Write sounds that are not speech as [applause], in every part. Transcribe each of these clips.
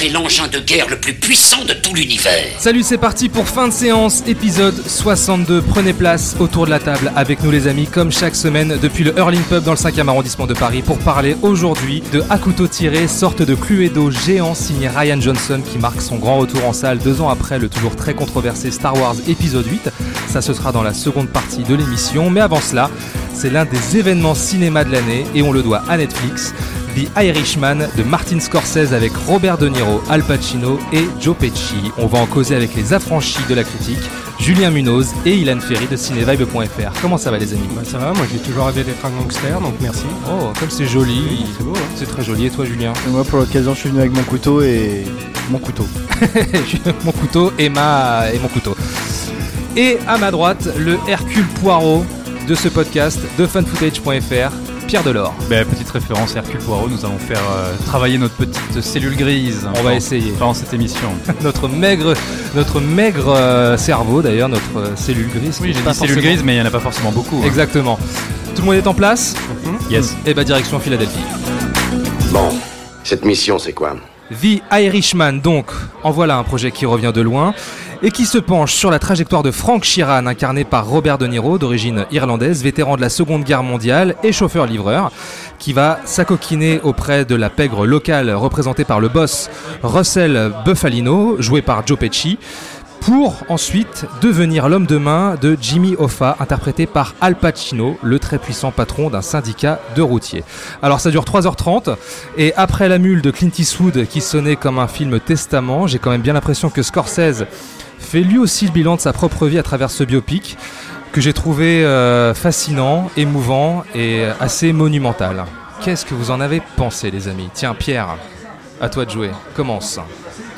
C'est l'engin de guerre le plus puissant de tout l'univers. Salut, c'est parti pour fin de séance, épisode 62. Prenez place autour de la table avec nous les amis, comme chaque semaine depuis le Hurling Pub dans le 5e arrondissement de Paris pour parler aujourd'hui de À couteau tiré, sorte de Cluedo géant signé Ryan Johnson qui marque son grand retour en salle deux ans après le toujours très controversé Star Wars épisode 8. Ça ce sera dans la seconde partie de l'émission, mais avant cela, c'est l'un des événements cinéma de l'année et on le doit à Netflix. The Irishman de Martin Scorsese avec Robert De Niro, Al Pacino et Joe Pesci. On va en causer avec les affranchis de la critique, Julien Munoz et Ilan Ferry de cinevibe.fr. Comment ça va les amis? Bah ça va, moi j'ai toujours rêvé d'être un gangster, donc merci. Oh, comme c'est joli. C'est beau, hein C'est très joli. Et toi Julien? Et moi, pour l'occasion, je suis venu avec mon couteau et mon couteau. [laughs] Mon couteau et, ma... et mon couteau. Et à ma droite, le Hercule Poirot de ce podcast de funfootage.fr, Pierre Delors. Ben, petite référence Hercule Poirot, nous allons faire euh, travailler notre petite cellule grise. On va essayer. Pendant cette émission. [laughs] Notre maigre, notre maigre euh, cerveau d'ailleurs, notre euh, cellule grise. Oui, j'ai dit cellule forcément- grise, mais il n'y en a pas forcément beaucoup. hein. Exactement. Tout le monde est en place? Yes. Et bah direction Philadelphie. Bon, cette mission, c'est quoi? The Irishman, donc, en voilà un projet qui revient de loin et qui se penche sur la trajectoire de Frank Sheeran, incarné par Robert De Niro, d'origine irlandaise, vétéran de la Seconde Guerre mondiale et chauffeur-livreur, qui va s'acoquiner auprès de la pègre locale représentée par le boss Russell Buffalino, joué par Joe Pesci, pour ensuite devenir l'homme de main de Jimmy Hoffa, interprété par Al Pacino, le très puissant patron d'un syndicat de routiers. Alors ça dure 3h30, et après la mule de Clint Eastwood qui sonnait comme un film testament, j'ai quand même bien l'impression que Scorsese fait lui aussi le bilan de sa propre vie à travers ce biopic, que j'ai trouvé euh, fascinant, émouvant et assez monumental. Qu'est-ce que vous en avez pensé les amis? Tiens Pierre, à toi de jouer, commence.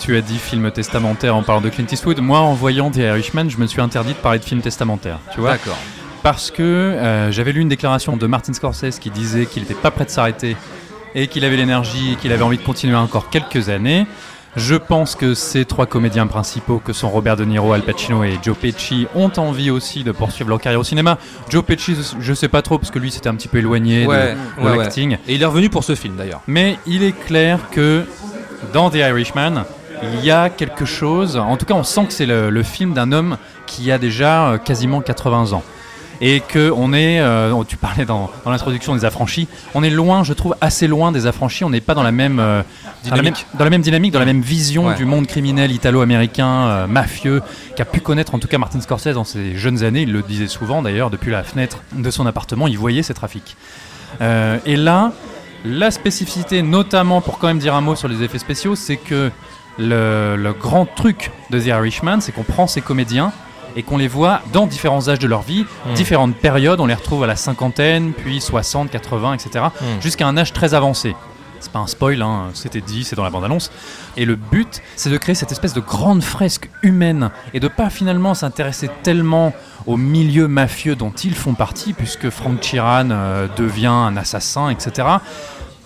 Tu as dit film testamentaire en parlant de Clint Eastwood. Moi, en voyant The Irishman, je me suis interdit de parler de film testamentaire. Tu vois D'accord. Parce que euh, j'avais lu une déclaration de Martin Scorsese qui disait qu'il n'était pas prêt de s'arrêter et qu'il avait l'énergie et qu'il avait envie de continuer encore quelques années. Je pense que ces trois comédiens principaux, que sont Robert De Niro, Al Pacino et Joe Pesci, ont envie aussi de poursuivre leur carrière au cinéma. Joe Pesci, je sais pas trop parce que lui s'était un petit peu éloigné de- Ouais, de, ouais, ouais. l'acting. Et il est revenu pour ce film d'ailleurs. Mais il est clair que dans The Irishman, il y a quelque chose. En tout cas, on sent que c'est le, le film d'un homme qui a déjà euh, quasiment 80 ans. Et que on est, euh, tu parlais dans, dans l'introduction des affranchis, on est loin, je trouve, assez loin des affranchis. On n'est pas dans la même euh, dans la même- Dynamique. dans la même dynamique, dans la même vision Ouais. du monde criminel italo-américain, euh, mafieux, qu'a pu connaître en tout cas Martin Scorsese dans ses jeunes années. Il le disait souvent d'ailleurs, depuis la fenêtre de son appartement, il voyait ces trafics. Et là, la spécificité, notamment pour quand même dire un mot sur les effets spéciaux, c'est que le, le grand truc de The Irishman, c'est qu'on prend ces comédiens et qu'on les voit dans différents âges de leur vie, Mm. différentes périodes, on les retrouve à la cinquantaine, puis 60, 80, etc., jusqu'à un âge très avancé. C'est pas un spoil, hein, c'était dit, c'est dans la bande-annonce. Et le but, c'est de créer cette espèce de grande fresque humaine et de pas finalement s'intéresser tellement au milieu mafieux dont ils font partie, puisque Frank Sheeran euh, devient un assassin, etc.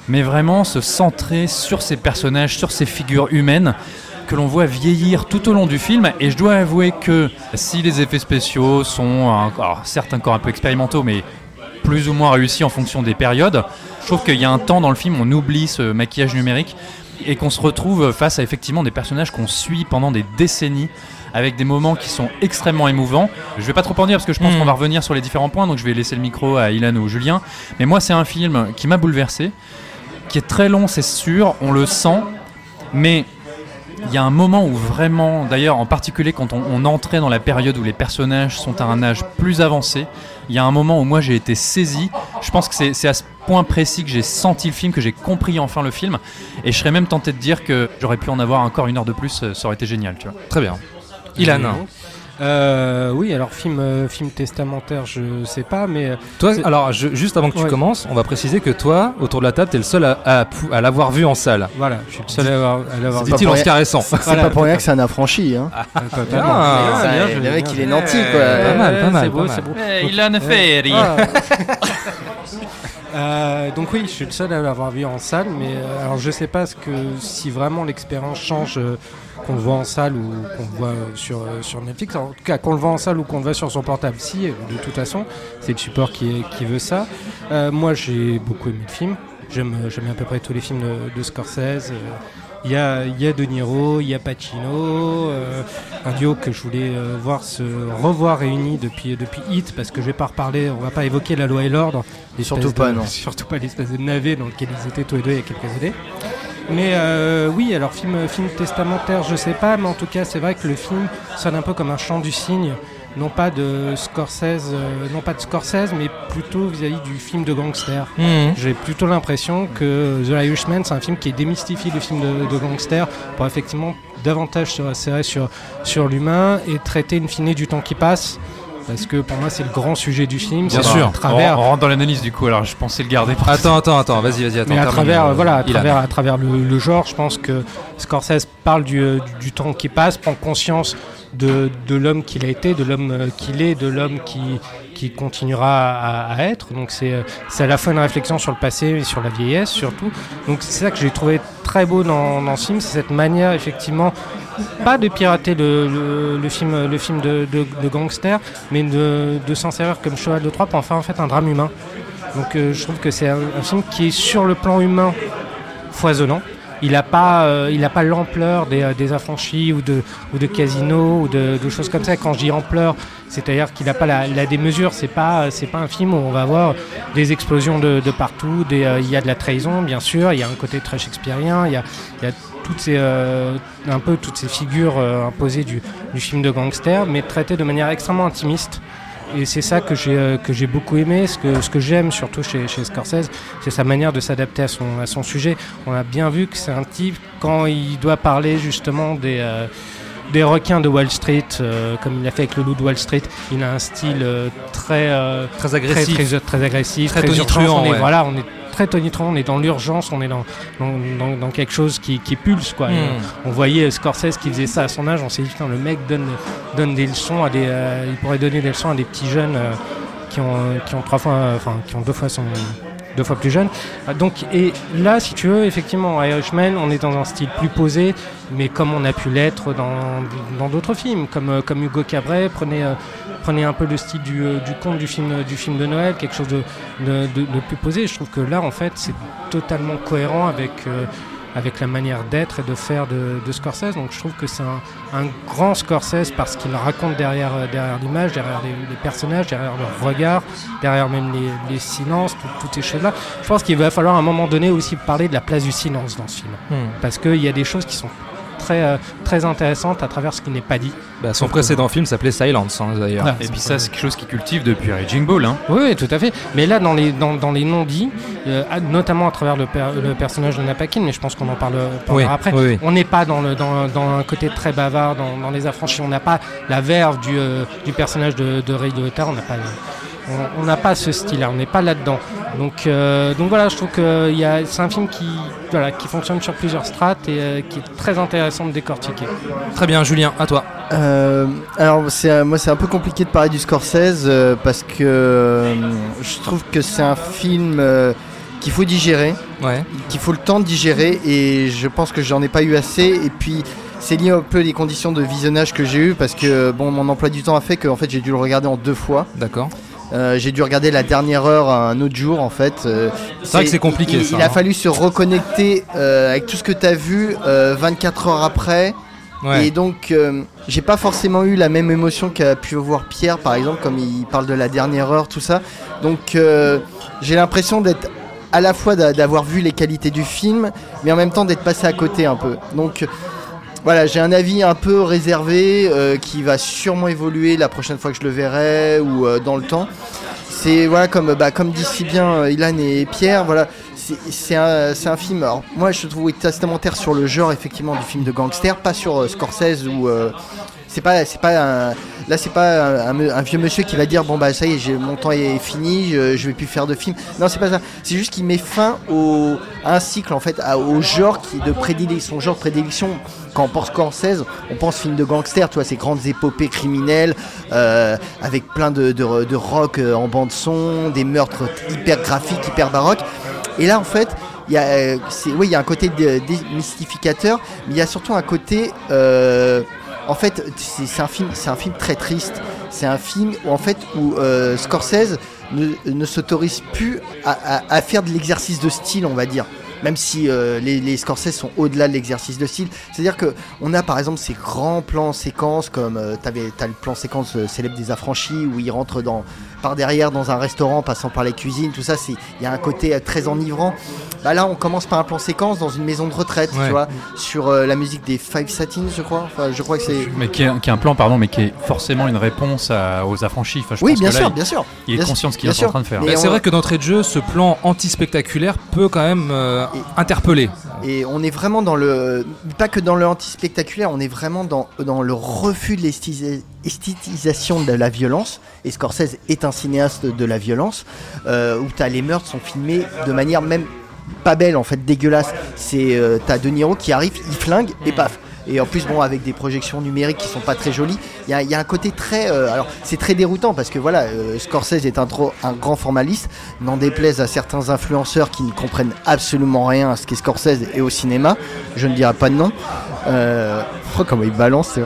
Mais vraiment se centrer sur ces personnages, sur ces figures humaines que l'on voit vieillir tout au long du film. Et je dois avouer que si les effets spéciaux sont, alors, certes encore un peu expérimentaux, mais plus ou moins réussis en fonction des périodes. Je trouve qu'il y a un temps dans le film, on oublie ce maquillage numérique et qu'on se retrouve face à effectivement des personnages qu'on suit pendant des décennies avec des moments qui sont extrêmement émouvants. Je vais pas trop en dire parce que je pense Mm. qu'on va revenir sur les différents points, donc je vais laisser le micro à Ilan ou Julien. Mais moi, c'est un film qui m'a bouleversé, qui est très long, c'est sûr, on le sent, mais il y a un moment où vraiment, d'ailleurs en particulier quand on, on entrait dans la période où les personnages sont à un âge plus avancé, il y a un moment où moi j'ai été saisi. Je pense que c'est c'est à ce point précis que j'ai senti le film, que j'ai compris enfin le film. Et je serais même tenté de dire que j'aurais pu en avoir encore une heure de plus, euh, ça aurait été génial, tu vois. Très bien. Ilan, Euh, oui, alors film, euh, film testamentaire, je sais pas, mais euh, toi, alors je- juste avant que tu Ouais. commences, on va préciser que toi, autour de la table, t'es le seul à, à pou- à l'avoir vu en salle. voilà, je suis le seul à avoir. à l'avoir C'est vu. Dit-il pas en se caressant. C'est Voilà. pas pour rien que c'est un affranchi. Hein. Ah, totalement. Ah, Ça, bien le joué, mec, bien il est nanti, quoi. Pas mal, pas mal, c'est pas beau, mal. c'est beau. Ilan Ferry Ah. Euh, donc oui, je suis le seul à l'avoir vu en salle, mais euh, alors je sais pas ce que si vraiment l'expérience change euh, qu'on le voit en salle ou qu'on le voit sur, euh, sur Netflix. En tout cas, qu'on le voit en salle ou qu'on le voit sur son portable, si, euh, de toute façon, c'est le support qui, qui veut ça. Euh, moi, j'ai beaucoup aimé le film. J'aime j'aime à peu près tous les films de, de Scorsese. Il y a, il y a De Niro, il y a Pacino, euh, un duo que je voulais euh, voir se revoir réuni depuis, depuis Hit, parce que je vais pas reparler, on va pas évoquer la loi et l'ordre. l'espèce Surtout pas, de- non. [laughs] Surtout pas l'espèce de navet dans lequel ils étaient tous les deux il y a quelques années. Mais euh, oui, alors film, film testamentaire, je sais pas, mais en tout cas, c'est vrai que le film sonne un peu comme un chant du cygne, non pas de Scorsese, euh, non pas de Scorsese, mais plutôt vis-à-vis du film de gangster. Mhm. J'ai plutôt l'impression que The Irishman, c'est un film qui démystifie le film de, de gangster pour effectivement davantage se resserrer sur, sur l'humain et traiter in fine du temps qui passe. Parce que pour moi, c'est le grand sujet du film. Bien c'est sûr. À travers, On, on rentre dans l'analyse du coup, alors je pensais le garder pour Attends, attends, attends, vas-y, vas-y, attends. mais à travers, euh, voilà, à travers, à travers le, le genre, je pense que Scorsese parle du, euh, du, du temps qui passe, prend conscience de, de l'homme qu'il a été, de l'homme euh, qu'il est, de l'homme qui, qui continuera à, à être. Donc c'est c'est à la fois une réflexion sur le passé et sur la vieillesse surtout. Donc c'est ça que j'ai trouvé très beau dans, dans ce film, c'est cette manière effectivement pas de pirater le, film, le film de, gangster, mais de, s'en servir comme cheval de Troie pour en faire en fait un drame humain. Donc euh, je trouve que c'est un, film qui est sur le plan humain foisonnant. Il n'a pas, euh, pas l'ampleur des, euh, des affranchis ou de, ou de Casino ou de, choses comme ça. Quand je dis ampleur, c'est-à-dire qu'il n'a pas la, la démesure. C'est pas, pas un film où on va voir des explosions de, partout. Il y a de la trahison, bien sûr. Il y a un côté très shakespearien. Il y a toutes ces, euh, un peu toutes ces figures euh, imposées du, du film de gangster, mais traitées de manière extrêmement intimiste. Et c'est ça que j'ai euh, que j'ai beaucoup aimé. Ce que ce que j'aime surtout chez, chez Scorsese, c'est sa manière de s'adapter à son à son sujet. On a bien vu que c'est un type quand il doit parler justement des des requins de Wall Street, euh, comme il l'a fait avec le loup de Wall Street. Il a un style euh, très euh, Très agressif. très, très, très agressif, Très On est, ouais. Voilà, on est très tonitruant, on est dans l'urgence, on est dans, dans, dans, dans quelque chose qui, qui pulse. Quoi. Hmm. Euh, on voyait Scorsese qui faisait ça à son âge, on s'est dit, putain, le mec donne, donne des leçons à des. euh, il pourrait donner des leçons à des petits jeunes euh, qui, ont, qui ont trois fois, euh, enfin, qui ont deux fois son. Deux fois plus jeunes. Ah, Donc, et là, si tu veux, effectivement, Irishman, on est dans un style plus posé, mais comme on a pu l'être dans dans d'autres films, comme, euh, comme Hugo Cabret, prenez, euh, prenez un peu le style du, euh, du conte du film, du film de Noël, quelque chose de, de, de- de plus posé. Je trouve que là, en fait, c'est totalement cohérent avec, euh, avec la manière d'être et de faire de, de Scorsese. Donc je trouve que c'est un, un grand Scorsese parce qu'il raconte derrière, derrière l'image, derrière les, les personnages, derrière leur regard, derrière même les, les silences, tout- toutes ces choses-là. Je pense qu'il va falloir à un moment donné aussi parler de la place du silence dans ce film. Hmm. Parce qu'il y a des choses qui sont très, euh, très intéressantes à travers ce qui n'est pas dit. Bah, son précédent film s'appelait Silence, hein, d'ailleurs. Ah, Et puis ça, c'est quelque chose qui cultive depuis Raging Bull. Hein. Oui, oui, tout à fait. Mais là, dans les, dans, dans les non-dits, euh, notamment à travers le, per- le personnage de Napakin, mais je pense qu'on en parle, parlera Oui, après, oui, oui. on n'est pas dans, le, dans, dans un côté très bavard, dans, dans les affranchis. On n'a pas la verve du, euh, du personnage de, de Ray Liotta. On n'a pas, on- on n'a pas ce style-là. On n'est pas là-dedans. Donc, euh, donc voilà, je trouve que a- c'est un film qui, voilà, qui fonctionne sur plusieurs strates et euh, qui est très intéressant de décortiquer. Très bien, Julien, à toi. Euh, alors c'est euh, moi c'est un peu compliqué de parler du Scorsese euh, parce que euh, je trouve que c'est un film euh, qu'il faut digérer, Ouais. qu'il faut le temps de digérer et je pense que j'en ai pas eu assez et puis c'est lié un peu les conditions de visionnage que j'ai eu parce que bon mon emploi du temps a fait que en fait j'ai dû le regarder en deux fois. D'accord. Euh, j'ai dû regarder la dernière heure un autre jour en fait. Euh, C'est vrai que c'est compliqué, Il, ça, il a hein. fallu se reconnecter euh, avec tout ce que tu as vu euh, 24 heures après. Ouais. Et donc, j'ai pas forcément eu la même émotion qu'a pu avoir Pierre, par exemple, comme il parle de la dernière heure, tout ça. Donc, j'ai l'impression d'être à la fois d'a- d'avoir vu les qualités du film, mais en même temps d'être passé à côté un peu. Donc, voilà, j'ai un avis un peu réservé euh, qui va sûrement évoluer la prochaine fois que je le verrai ou euh, dans le temps. C'est voilà comme bah, comme dit si bien euh, Ilan et Pierre, voilà, c'est- un, un film. Alors, moi, je trouve testamentaire sur le genre effectivement du film de gangster, pas sur Scorsese euh, c'est pas, c'est pas un, là c'est pas un, vieux monsieur qui va dire bon bah ça y est, mon temps est fini, je, je vais plus faire de films. Non, c'est pas ça. C'est juste qu'il met fin au, à un cycle en fait, au genre qui de prédilection, son genre de prédilection. Quand on pense Scorsese, on pense film de gangster, tu vois, ces grandes épopées criminelles euh, avec plein de, de, de rock euh, en bande son, des meurtres hyper graphiques, hyper baroques. Et là, en fait, il y a, euh, oui, il y a un côté dé- démystificateur, mais il y a surtout un côté, en fait, c'est un film, très triste. C'est un film où en fait où euh, Scorsese ne, ne s'autorise plus à faire de l'exercice de style, on va dire. Même si euh, les, les Scorsese sont au-delà de l'exercice de style, c'est-à-dire que on a par exemple ces grands plans séquences comme euh, t'avais t'as le plan séquence euh, célèbre des affranchis où il rentre dans par derrière dans un restaurant passant par les cuisines, tout ça c'est il y a un côté euh, très enivrant. Bah là on commence par un plan séquence dans une maison de retraite, Ouais. tu vois, sur euh, la musique des Five Satins, je crois. Enfin, je crois que c'est Mais qui est, qui est un plan, pardon, mais qui est forcément une réponse à- aux affranchis. Enfin, je oui, pense bien que là, sûr, il- bien sûr. il, est bien conscient de ce qu'il est en train de faire. Bah, on- c'est vrai que d'entrée de jeu, ce plan anti-spectaculaire peut quand même euh, Et- interpeller. Et on est vraiment dans le. Pas que dans le anti-spectaculaire, on est vraiment dans, dans le refus de l'esthétisa- esthétisation de la violence. Et Scorsese est un cinéaste de la violence, euh, où t'as les meurtres sont filmés de manière même pas belle, en fait, dégueulasse. C'est euh, t'as De Niro qui arrive, il flingue et paf. Et en plus, bon, avec des projections numériques qui sont pas très jolies, il y a, un côté très. euh, alors, c'est très déroutant parce que voilà, euh, Scorsese est un, trop, un grand formaliste, n'en déplaise à certains influenceurs qui ne comprennent absolument rien à ce qu'est Scorsese et au cinéma. Je ne dirai pas de nom. Euh, oh, comment il balance.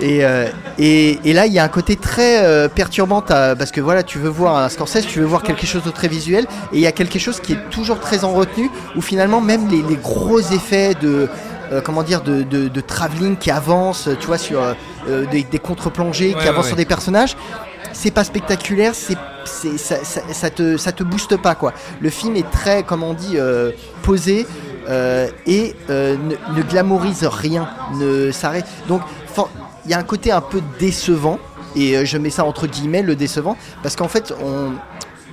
Et, et, et là, il y a un côté très perturbant parce que voilà, tu veux voir un Scorsese, tu veux voir quelque chose de très visuel, et il y a quelque chose qui est toujours très en retenue, où finalement, même les gros effets de. Euh, comment dire de, de, de travelling qui avance tu vois sur euh, des, des contre-plongées Ouais, qui avancent ouais, sur des personnages. C'est pas spectaculaire c'est c'est- ça, ça, ça te ça te booste pas quoi. Le film est très comme on dit euh, posé euh, et euh, ne, ne glamourise rien ne s'arrête. Donc il y a un côté un peu décevant et je mets ça entre guillemets le décevant parce qu'en fait on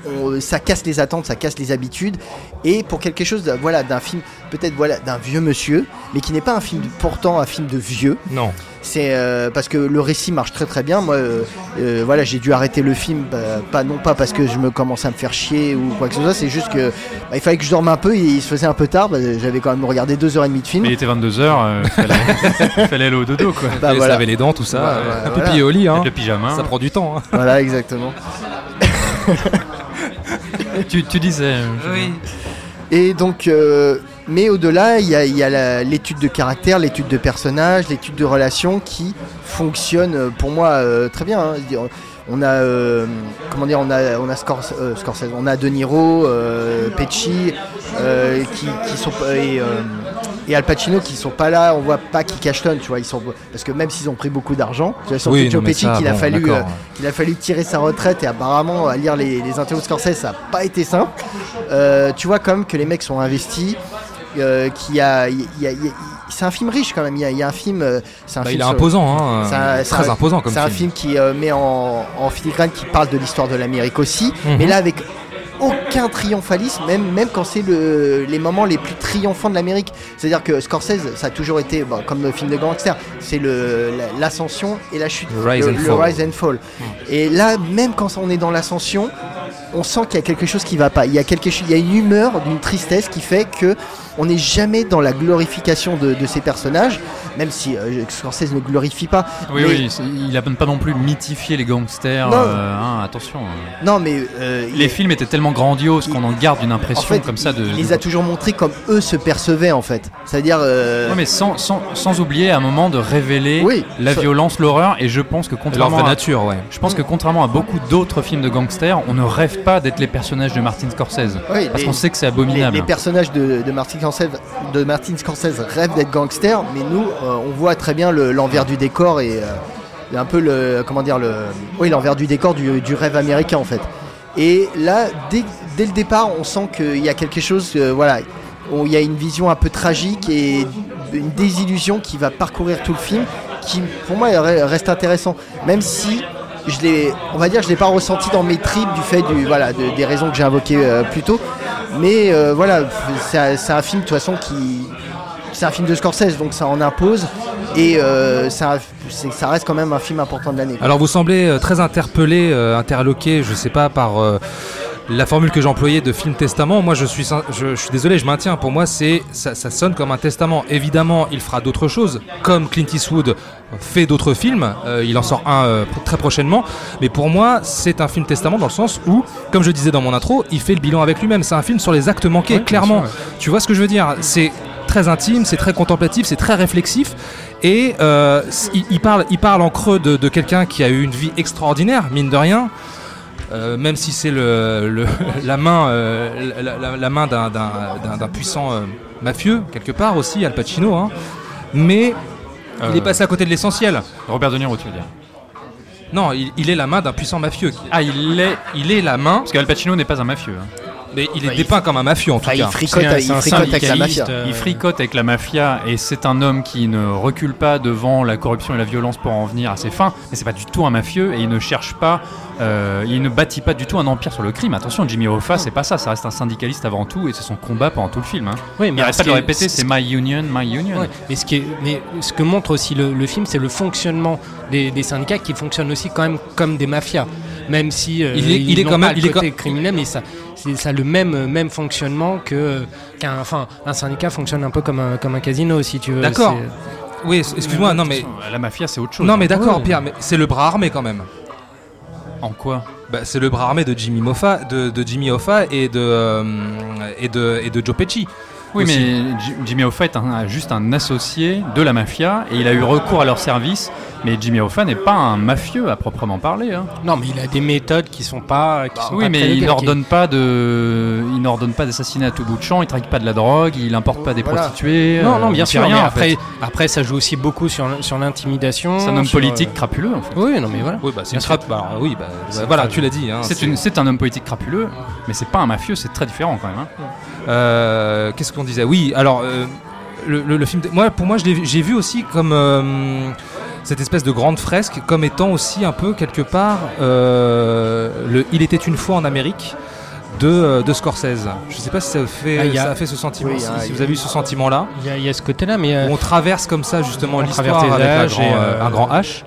on- ça casse les attentes, ça casse les habitudes, et pour quelque chose, de- voilà, d'un film, peut-être voilà, d'un vieux monsieur, mais qui n'est pas un film de- pourtant un film de vieux. Non. C'est euh, parce que le récit marche très très bien. Moi, euh, euh, voilà, j'ai dû arrêter le film, bah, pas non pas parce que je me commençais à me faire chier ou quoi que ce soit, c'est juste que bah, il fallait que je dorme un peu et il se faisait un peu tard. bah, J'avais quand même regardé deux heures et demie de film. Mais il était 22h, il fallait, [laughs] fallait aller au dodo, quoi. Bah, voilà. laver les dents, tout ça. Un voilà. pipi au lit, hein. Le pyjama. Ça prend du temps. hein. Voilà, exactement. [laughs] [laughs] Tu, tu disais. euh, Et donc, euh, mais au-delà, il y a, il y a la- l'étude de caractère, l'étude de personnage, l'étude de relations qui fonctionne euh, pour moi euh, très bien. hein. On a, euh, comment dire, on a, on a Scors- euh, Scorsese, on a De Niro, euh, Pesci, euh, qui, qui sont et, euh, et Al Pacino qui sont pas là. On voit pas qui cachetonnent, tu vois. Ils sont parce que même s'ils ont pris beaucoup d'argent, tu vois, surtout Oui, Joe Pesci qu'il a fallu, euh, il a fallu tirer sa retraite et apparemment à lire les, les interviews de Scorsese ça n'a pas été simple. Euh, tu vois quand même que les mecs sont investis. Euh, a, y a- y a- c'est un film riche quand même. Il y a, il y a un film, c'est un Bah, film il est sur- imposant, hein. c'est un- très un- imposant comme C'est un film qui euh, met en, en filigrane, qui parle de l'histoire de l'Amérique aussi, Mhm. mais là avec aucun triomphalisme, même, même quand c'est le, les moments les plus triomphants de l'Amérique. C'est-à-dire que Scorsese, ça a toujours été, comme le film de gangster, c'est le- la- l'ascension et la chute, Le rise and le fall. rise and fall. Et là, même quand on est dans l'ascension, on sent qu'il y a quelque chose qui va pas. Il y a quelque chose, il y a une humeur, d'une tristesse qui fait que on n'est jamais dans la glorification de, de ces personnages, même si euh, Scorsese ne glorifie pas. Oui, mais- oui, il n'a pas non plus mythifié les gangsters. Non. euh, hein, attention. euh. Non, mais euh, Les films étaient tellement grandioses qu'on en garde une en impression fait, comme ça de. il, les a toujours montrés comme eux se percevaient en fait. C'est-à-dire. euh, Ouais, mais sans, sans, sans oublier à un moment de révéler Oui, la ça- violence, l'horreur, et je pense que contrairement à, nature, ouais. je pense que contrairement à beaucoup d'autres films de gangsters, on ne rêve pas d'être les personnages de Martin Scorsese. oui, Parce les- qu'on sait que c'est les, abominable. les personnages de, de Martin De Martin Scorsese rêvent d'être gangsters, mais nous, euh, on voit très bien le- l'envers du décor et euh, un peu le comment dire le oui l'envers du décor du, rêve américain en fait. Et là, dès, le départ, on sent qu'il y a quelque chose, euh, voilà, il y a une vision un peu tragique et une désillusion qui va parcourir tout le film, qui pour moi re- reste intéressant, même si je l'ai, on va dire, je l'ai pas ressenti dans mes tripes du fait du, voilà, de- des raisons que j'ai invoquées euh, plus tôt. Mais euh, voilà, c'est un, film de toute façon qui, c'est un film de Scorsese, donc ça en impose. Et euh, ça, ça reste quand même un film important de l'année. Alors vous semblez euh, très interpellé, euh, interloqué, je sais pas, par euh, la formule que j'employais de film testament. Moi je suis, je, je suis désolé, je maintiens. Pour moi, c'est ça, ça sonne comme un testament. Évidemment, il fera d'autres choses, comme Clint Eastwood fait d'autres films. Euh, il en sort un euh, très prochainement. Mais pour moi, c'est un film testament dans le sens où, comme je disais dans mon intro, il fait le bilan avec lui-même. C'est un film sur les actes manqués, clairement. sûr, ouais. Tu vois ce que je veux dire? C'est très intime, c'est très contemplatif, c'est très réflexif. Et euh, il, il parle, il parle en creux de, de quelqu'un qui a eu une vie extraordinaire, mine de rien. Euh, même si c'est le, le- [laughs] la main, euh, la, la- la main d'un- puissant euh, mafieux, quelque part aussi, Al Pacino. hein. Mais il est passé à côté de l'essentiel. Robert De Niro, tu veux dire? Non, il, il est la main d'un puissant mafieux. Ah. Il est la main, Parce qu'Al Pacino n'est pas un mafieux. hein. Mais il est il- dépeint comme un mafieux en tout Enfin, il cas. fricote, C'est un- il c'est un fricote avec la mafia. euh, Il fricote avec la mafia et c'est un homme qui ne recule pas devant la corruption et la violence pour en venir à ses fins. Mais c'est pas du tout un mafieux et il ne cherche pas, euh, il ne bâtit pas du tout un empire sur le crime. Attention, Jimmy Hoffa, c'est pas ça. Ça reste un syndicaliste avant tout et c'est son combat pendant tout le film. hein. Oui, Il mais arrête ce pas de le répéter, ce- c'est My Union, My Union. Ouais, mais, ce qui est- mais ce que montre aussi le, le film, c'est le fonctionnement des, des syndicats qui fonctionnent aussi quand même comme des mafias. Même si euh, Il est- il quand même- il est criminel, mais ça, c'est ça a le même même fonctionnement que qu'un enfin un syndicat fonctionne un peu comme un comme un casino si tu veux. D'accord. C'est- Oui, excuse-moi, non mais La mafia, c'est autre chose. non mais d'accord, Ouais. Pierre, mais c'est le bras armé quand même. En quoi? Bah, c'est le bras armé de Jimmy Moffa, de, de Jimmy Hoffa et de euh, et de et de Joe Pesci. Oui, aussi. mais Ji- Jimmy Hoffa est un- juste un associé de la mafia et il a eu recours à leur service. Mais Jimmy Hoffa n'est pas un mafieux à proprement parler. hein. Non, mais il a des méthodes qui sont pas qui sont Oui, pas mais très il qui- n'ordonne pas de, il n'ordonne pas d'assassinat à tout bout de champ. Il traque pas de la drogue. Il importe pas des Voilà. prostituées. Non, euh, non, bien sûr. rien. mais en après, fait. après, ça joue aussi beaucoup sur, sur l'intimidation. c'est un homme politique euh, crapuleux. En fait. Oui, non, mais voilà. Oui, bah c'est bah, oui, bah, C'est voilà, tu l'as dit. hein, C'est une- c'est un homme politique crapuleux, mais c'est pas un mafieux. C'est très différent quand même. hein. Euh, Qu'est-ce qu'on disait Oui, alors euh, le, le- le film. Moi, pour moi, j'ai vu aussi comme euh, cette espèce de grande fresque, comme étant aussi un peu quelque part euh, le Il était une fois en Amérique. De, de Scorsese. Je sais pas si ça fait, Ah, a- ça a fait ce sentiment, Oui, si, y vous avez eu ce sentiment-là, Il y, a- il y a ce côté-là, mais on traverse comme ça justement l'histoire avec âges grand- et, euh, un grand H.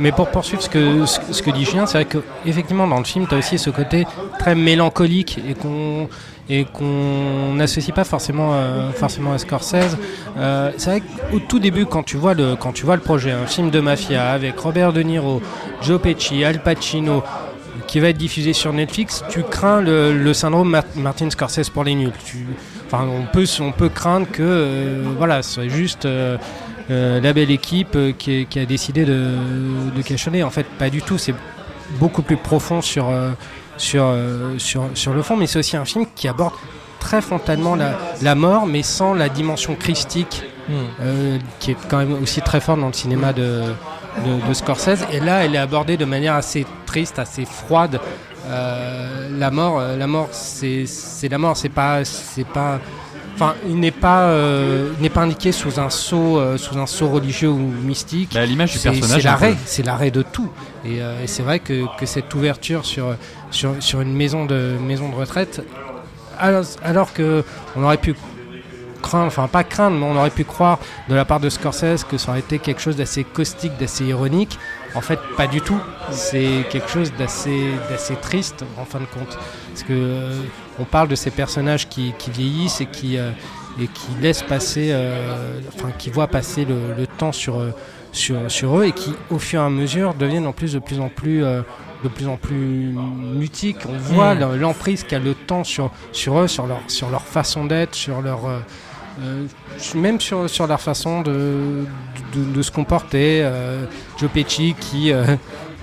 Mais pour poursuivre ce que, ce, que dit Julien, c'est vrai que effectivement dans le film, tu as aussi ce côté très mélancolique et qu'on et qu'on n'associe pas forcément euh, forcément à Scorsese. Euh, c'est vrai qu'au tout début, quand tu vois le quand tu vois le projet, un film de mafia avec Robert De Niro, Joe Pesci, Al Pacino, qui va être diffusé sur Netflix, tu crains le, le syndrome Mar- Martin Scorsese pour les nuls. Enfin, on peut on peut craindre que euh, voilà, ce soit juste la belle équipe euh, qui, est- qui a décidé de, de. En fait, pas du tout. C'est beaucoup plus profond sur, euh, sur, euh, sur, sur le fond, mais c'est aussi un film qui aborde très frontalement la, la mort, mais sans la dimension christique, euh, qui est quand même aussi très forte dans le cinéma de, de, de Scorsese. Et là, elle est abordée de manière assez triste, assez froide. Euh, la mort, euh, la mort, c'est c'est la mort. C'est pas, c'est pas. Enfin, il n'est pas, euh, n'est pas indiqué sous un sceau, euh, sous un sceau religieux ou mystique. Bah, L'image du C'est personnage. l'arrêt, c'est l'arrêt de tout. Et, euh, et c'est vrai que, que cette ouverture sur, sur, sur une maison de, maison de retraite, alors, alors que on aurait pu craindre, enfin pas craindre, mais on aurait pu croire de la part de Scorsese que ça aurait été quelque chose d'assez caustique, d'assez ironique. En fait, pas du tout. C'est quelque chose d'assez, d'assez triste en fin de compte, parce que euh, on parle de ces personnages qui, qui vieillissent et qui euh, et qui laissent passer, euh, enfin qui voient passer le, le temps sur sur, sur eux et qui, au fur et à mesure, deviennent en plus de plus en plus, euh, de plus en plus mutiques. On voit Mm. leur- l'emprise qu'a le temps sur, sur eux, sur leur, sur leur façon d'être, sur leur, même sur, sur leur façon de, de, de se comporter. Euh, Joe Pesci qui, euh,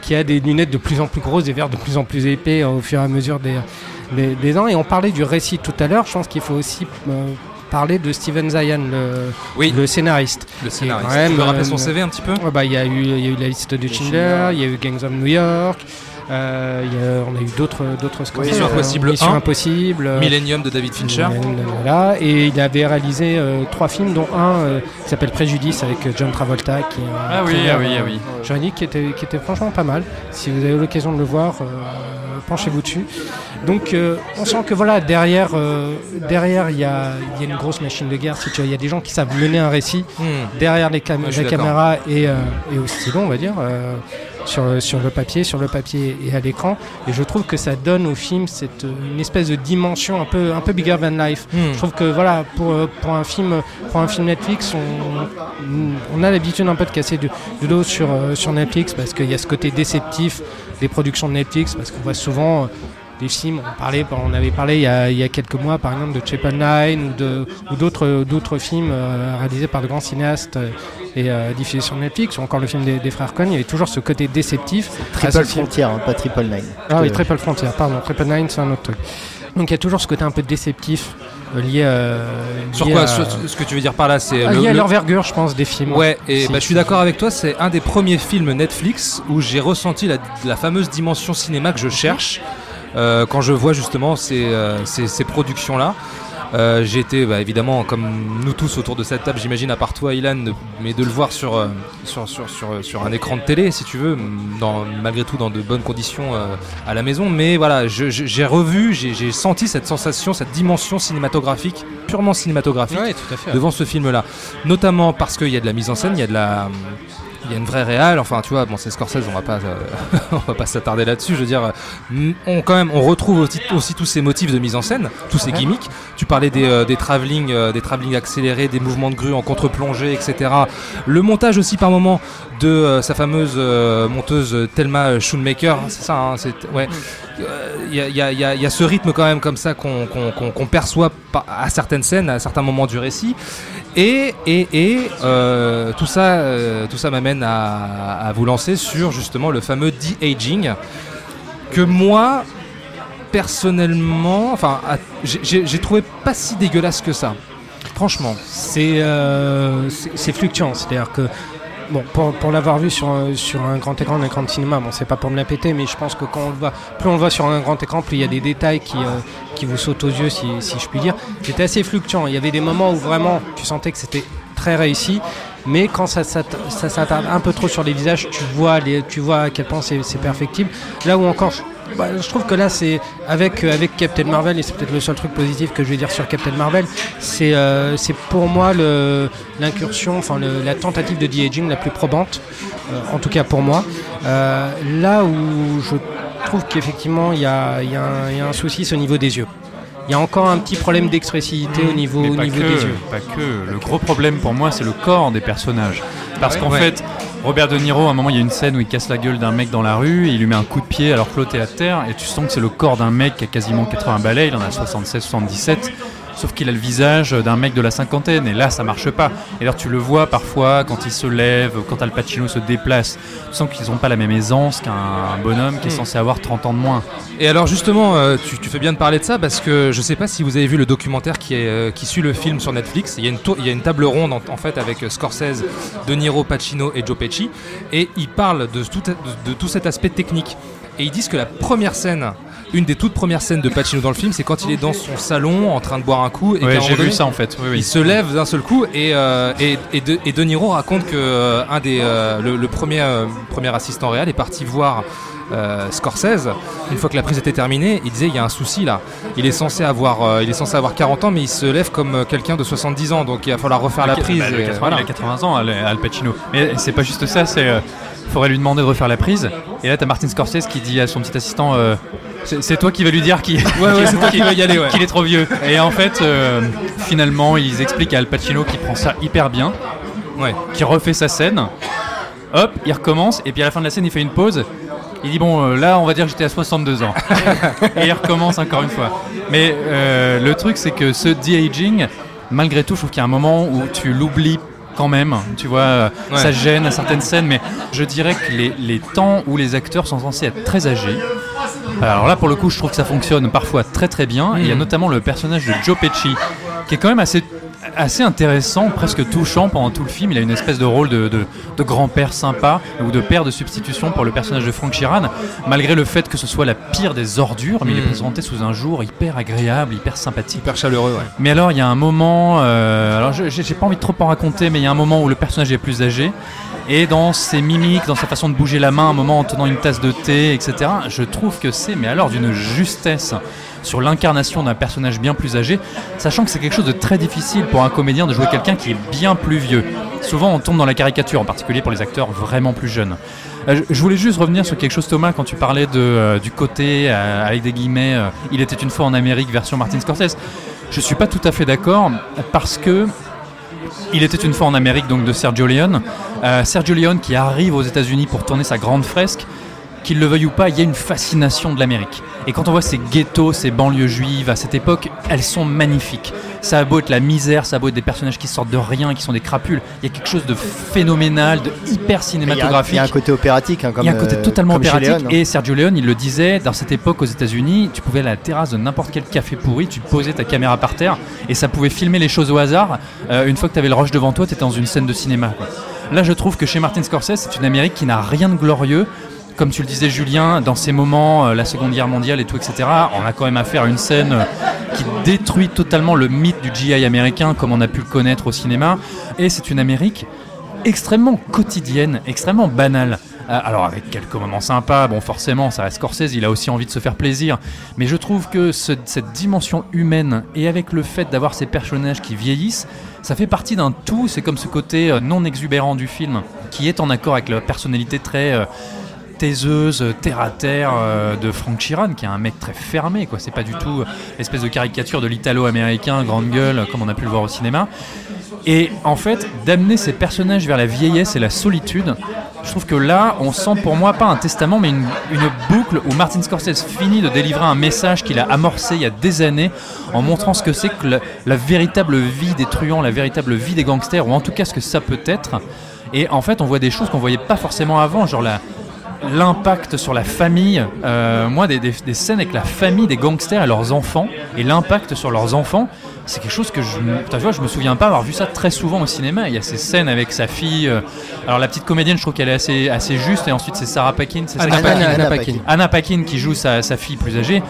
qui a des lunettes de plus en plus grosses, des verres de plus en plus épais euh, au fur et à mesure des, des, des ans. Et on parlait du récit tout à l'heure. Je pense qu'il faut aussi euh, parler de Steven Zayan, le, Oui. le scénariste. Le scénariste. même, tu peux rappeler euh, son CV un petit peu? Ouais, bah, Il y, a eu- il y a eu la liste de Schindler, il y a eu Gangs of New York, euh, il y a- on a eu d'autres d'autres scores. Mission Impossible Mission 1, Impossible. Millennium de David Fincher. Voilà, et il avait réalisé euh, trois films, dont un euh, qui s'appelle Préjudice avec John Travolta, qui est un Ah oui, ah oui, ah oui. juridique qui était, qui était franchement pas mal. Si vous avez l'occasion de le voir, penchez-vous dessus. Donc euh, on sent que voilà, derrière, euh, derrière il y a, il y a une grosse machine de guerre. Il y a des gens qui savent mener un récit Hmm. derrière les cam- Ouais, la caméra et, euh, et au stylo, on va dire, sur, sur le papier, sur le papier et à l'écran. Et je trouve que ça donne au film cette, une espèce de dimension un peu, un peu bigger than life. Hmm. Je trouve que voilà, pour, pour, un, film, pour un film Netflix, on, on a l'habitude un peu de casser du, du dos sur, euh, sur Netflix parce qu'il y a ce côté déceptif des productions de Netflix, parce qu'on voit souvent euh, des films, on, parlait, on avait parlé il y, a, il y a quelques mois par exemple de Triple Nine ou de- ou d'autres d'autres films euh, réalisés par de grands cinéastes et euh, diffusés sur Netflix, ou encore le film des, des frères Cohen, il y avait toujours ce côté déceptif. Triple Frontier, hein, pas Triple Nine. ah oui, Triple Frontier, pardon. Triple Nine, c'est un autre truc. Donc il y a toujours ce côté un peu déceptif euh, lié, euh, Sur lié quoi à, sur- Ce que tu veux dire par là, c'est ah, le- lié à le- l'envergure, je pense, des films. Ouais, et Si, bah, je suis d'accord avec toi, c'est un des premiers films Netflix où j'ai ressenti la, la fameuse dimension cinéma que je cherche euh, quand je vois justement ces, euh, ces, ces productions-là. Euh, été bah, évidemment, comme nous tous autour de cette table, j'imagine, à part toi, Ilan, mais de le voir sur, euh, sur, sur, sur, sur un écran de télé, si tu veux, dans, malgré tout dans de bonnes conditions euh, à la maison. Mais voilà, j'ai revu, j'ai senti cette sensation, cette dimension cinématographique, purement cinématographique Ouais, tout à fait. devant ce film-là. Notamment parce qu'il y a de la mise en scène, il y a de la. Il y a une vraie réale, enfin tu vois, bon c'est Scorsese, on va pas, euh, [laughs] on va pas s'attarder là-dessus. Je veux dire, euh, on quand même, on retrouve aussi, aussi tous ces motifs de mise en scène, tous ces gimmicks. Tu parlais des, euh, des travelling, euh, des travelling accélérés, des mouvements de grue en contre-plongée, etc. Le montage aussi par moment de euh, sa fameuse euh, monteuse Thelma Schoonmaker, c'est ça, hein, c'est ouais. Euh, Il il y a- ce rythme quand même comme ça qu'on perçoit à certaines scènes, à certains moments du récit. Et, euh, tout ça, euh, ça m'amène à, vous lancer sur justement le fameux de-aging que moi, personnellement, enfin, j'ai- trouvé pas si dégueulasse que ça. Franchement. Euh, c'est fluctuant, c'est-à-dire que bon, pour, l'avoir vu sur, un- sur un grand écran, un écran de cinéma, bon, c'est pas pour me la péter, mais je pense que quand on le voit, plus on le voit sur un grand écran, plus il y a des détails qui, euh, qui vous sautent aux yeux, si, si je puis dire. C'était assez fluctuant. Il y avait des moments où vraiment tu sentais que c'était très réussi. Mais quand ça, s'att- ça s'attarde un peu trop sur les visages, tu vois, tu vois à quel point c'est perfectible. Là où encore, bah, je trouve que là, c'est avec, euh, avec Captain Marvel, et c'est peut-être le seul truc positif que je vais dire sur Captain Marvel, c'est euh, pour moi l'incursion, enfin la tentative de de-aging la plus probante, euh, en tout cas pour moi. Euh, là où je trouve qu'effectivement il y a, il y a un- il y a un souci, c'est au niveau des yeux. Il y a encore un petit problème d'expressivité au niveau, Mais au niveau que, des yeux. Pas que. Le gros problème pour moi, c'est le corps des personnages. Parce Ouais. qu'en Ouais. fait, Robert De Niro, à un moment, il y a une scène où il casse la gueule d'un mec dans la rue, il lui met un coup de pied alors que à terre, et tu sens que c'est le corps d'un mec qui a quasiment 80 balais, il en a 76, 77. Sauf qu'il a le visage d'un mec de la cinquantaine, et là ça marche pas. Et alors tu le vois parfois quand il se lève, quand Al Pacino se déplace, tu sens qu'ils ont pas la même aisance qu'un bonhomme qui est Hmm. censé avoir 30 ans de moins. Et alors justement, euh, tu, tu fais bien de parler de ça parce que je sais pas si vous avez vu le documentaire qui, est, euh, qui suit le film sur Netflix. Il y a une, il y a une table ronde en, en fait avec euh, Scorsese, De Niro, Pacino et Joe Pesci, et ils parlent de tout, de, de tout cet aspect technique. Et ils disent que la première scène, une des toutes premières scènes de Pacino dans le film, c'est quand il est dans son salon en train de boire un coup et Ouais, j'ai vu ça en fait. Oui, oui. Il se lève d'un seul coup et, euh, et, et, de, et De Niro raconte que euh, un des, euh, le, le premier, euh, premier assistant réel est parti voir Scorsese. Une fois que la prise était terminée, il disait il y a un souci là. Il est censé avoir, il est censé avoir 40 ans, mais il se lève comme quelqu'un de 70 ans, donc il va falloir refaire la prise. bah, le et 80, voilà. Il a 80 ans, Al Pacino. Mais c'est pas juste ça, c'est. Faudrait lui demander de refaire la prise. Et là, t'as Martin Scorsese qui dit à son petit assistant euh, C'est toi qui vas lui dire qu'il Ouais, ouais, [laughs] c'est toi qui vas y aller, ouais. qu'il est trop vieux. Et en fait, euh, finalement, ils expliquent à Al Pacino qui prend ça hyper bien, Ouais. qui refait sa scène. Hop, il recommence. Et puis à la fin de la scène, il fait une pause. Il dit Bon, euh, là, on va dire que j'étais à 62 ans. [laughs] et il recommence encore une fois. Mais le truc, c'est que ce de-aging, malgré tout, je trouve qu'il y a un moment où tu l'oublies quand même. Tu vois, euh, Ouais. ça gêne à certaines scènes, mais je dirais que les, les temps où les acteurs sont censés être très âgés. Alors là, pour le coup, je trouve que ça fonctionne parfois très très bien. Il y a Mhm. notamment le personnage de Joe Pesci, qui est quand même assez assez intéressant, presque touchant pendant tout le film. Il a une espèce de rôle de, de- de grand-père sympa ou de père de substitution pour le personnage de Frank Sheeran, malgré le fait que ce soit la pire des ordures, mais il est Mm. présenté sous un jour hyper agréable, hyper sympathique. Hyper chaleureux, ouais. Mais alors, il y a un moment, euh, alors j'ai pas envie de trop en raconter, mais il y a un moment où le personnage est plus âgé. Et dans ses mimiques, dans sa façon de bouger la main, un moment en tenant une tasse de thé, etc., je trouve que c'est, mais alors d'une justesse sur l'incarnation d'un personnage bien plus âgé, sachant que c'est quelque chose de très difficile pour un comédien de jouer quelqu'un qui est bien plus vieux. Souvent, on tombe dans la caricature, en particulier pour les acteurs vraiment plus jeunes. Euh, je- voulais juste revenir sur quelque chose, Thomas, quand tu parlais euh, du côté, euh, avec des guillemets, euh, il était une fois en Amérique version Martin Scorsese. Je suis pas tout à fait d'accord parce que il était une fois en Amérique donc de Sergio Leone. Sergio Leone qui arrive aux États-Unis pour tourner sa grande fresque. Qu'il le veuille ou pas, il y a une fascination de l'Amérique. Et quand on voit ces ghettos, ces banlieues juives à cette époque, elles sont magnifiques. Ça a beau être la misère, ça a beau être des personnages qui sortent de rien, qui sont des crapules. Il y a quelque chose de phénoménal, de hyper cinématographique. Il y a un côté opératique. hein, comme, Il y a un côté euh, totalement opératique. Léon. Et Sergio Leone, il le disait, dans cette époque aux États-Unis, tu pouvais aller à la terrasse de n'importe quel café pourri, tu posais ta caméra par terre et ça pouvait filmer les choses au hasard. Euh, une fois que tu avais le rush devant toi, tu étais dans une scène de cinéma. quoi. Là, je trouve que chez Martin Scorsese, c'est une Amérique qui n'a rien de glorieux. Comme tu le disais, Julien, dans ces moments, euh, la Seconde Guerre mondiale et tout, etc., on a quand même affaire à une scène euh, qui détruit totalement le mythe du GI américain comme on a pu le connaître au cinéma. Et c'est une Amérique extrêmement quotidienne, extrêmement banale. Euh, alors avec quelques moments sympas, bon forcément ça reste Scorsese, il a aussi envie de se faire plaisir, mais je trouve que ce- cette dimension humaine et avec le fait d'avoir ces personnages qui vieillissent, ça fait partie d'un tout, c'est comme ce côté non exubérant du film qui est en accord avec la personnalité très taiseuse, terre à terre euh, de Frank Sheeran, qui est un mec très fermé, quoi. C'est pas du tout euh, l'espèce de caricature de l'italo-américain, grande gueule, euh, comme on a pu le voir au cinéma. Et en fait, d'amener ces personnages vers la vieillesse et la solitude, je trouve que là, on sent pour moi pas un testament, mais une, boucle où Martin Scorsese finit de délivrer un message qu'il a amorcé il y a des années en montrant ce que c'est que la, la véritable vie des truands, la véritable vie des gangsters, ou en tout cas ce que ça peut être. Et en fait, on voit des choses qu'on voyait pas forcément avant, genre la, l'impact sur la famille, euh, moi des, des- des scènes avec la famille des gangsters et leurs enfants, et l'impact sur leurs enfants, c'est quelque chose que je, me- tu vois, je me souviens pas avoir vu ça très souvent au cinéma. Il y a ces scènes avec sa fille. euh, alors la petite comédienne, je trouve qu'elle est assez, assez juste, et ensuite c'est Sarah Paquin, c'est Anna, Anna- Anna Anna Paquin. Paquin. Anna Paquin qui joue sa, sa fille plus âgée.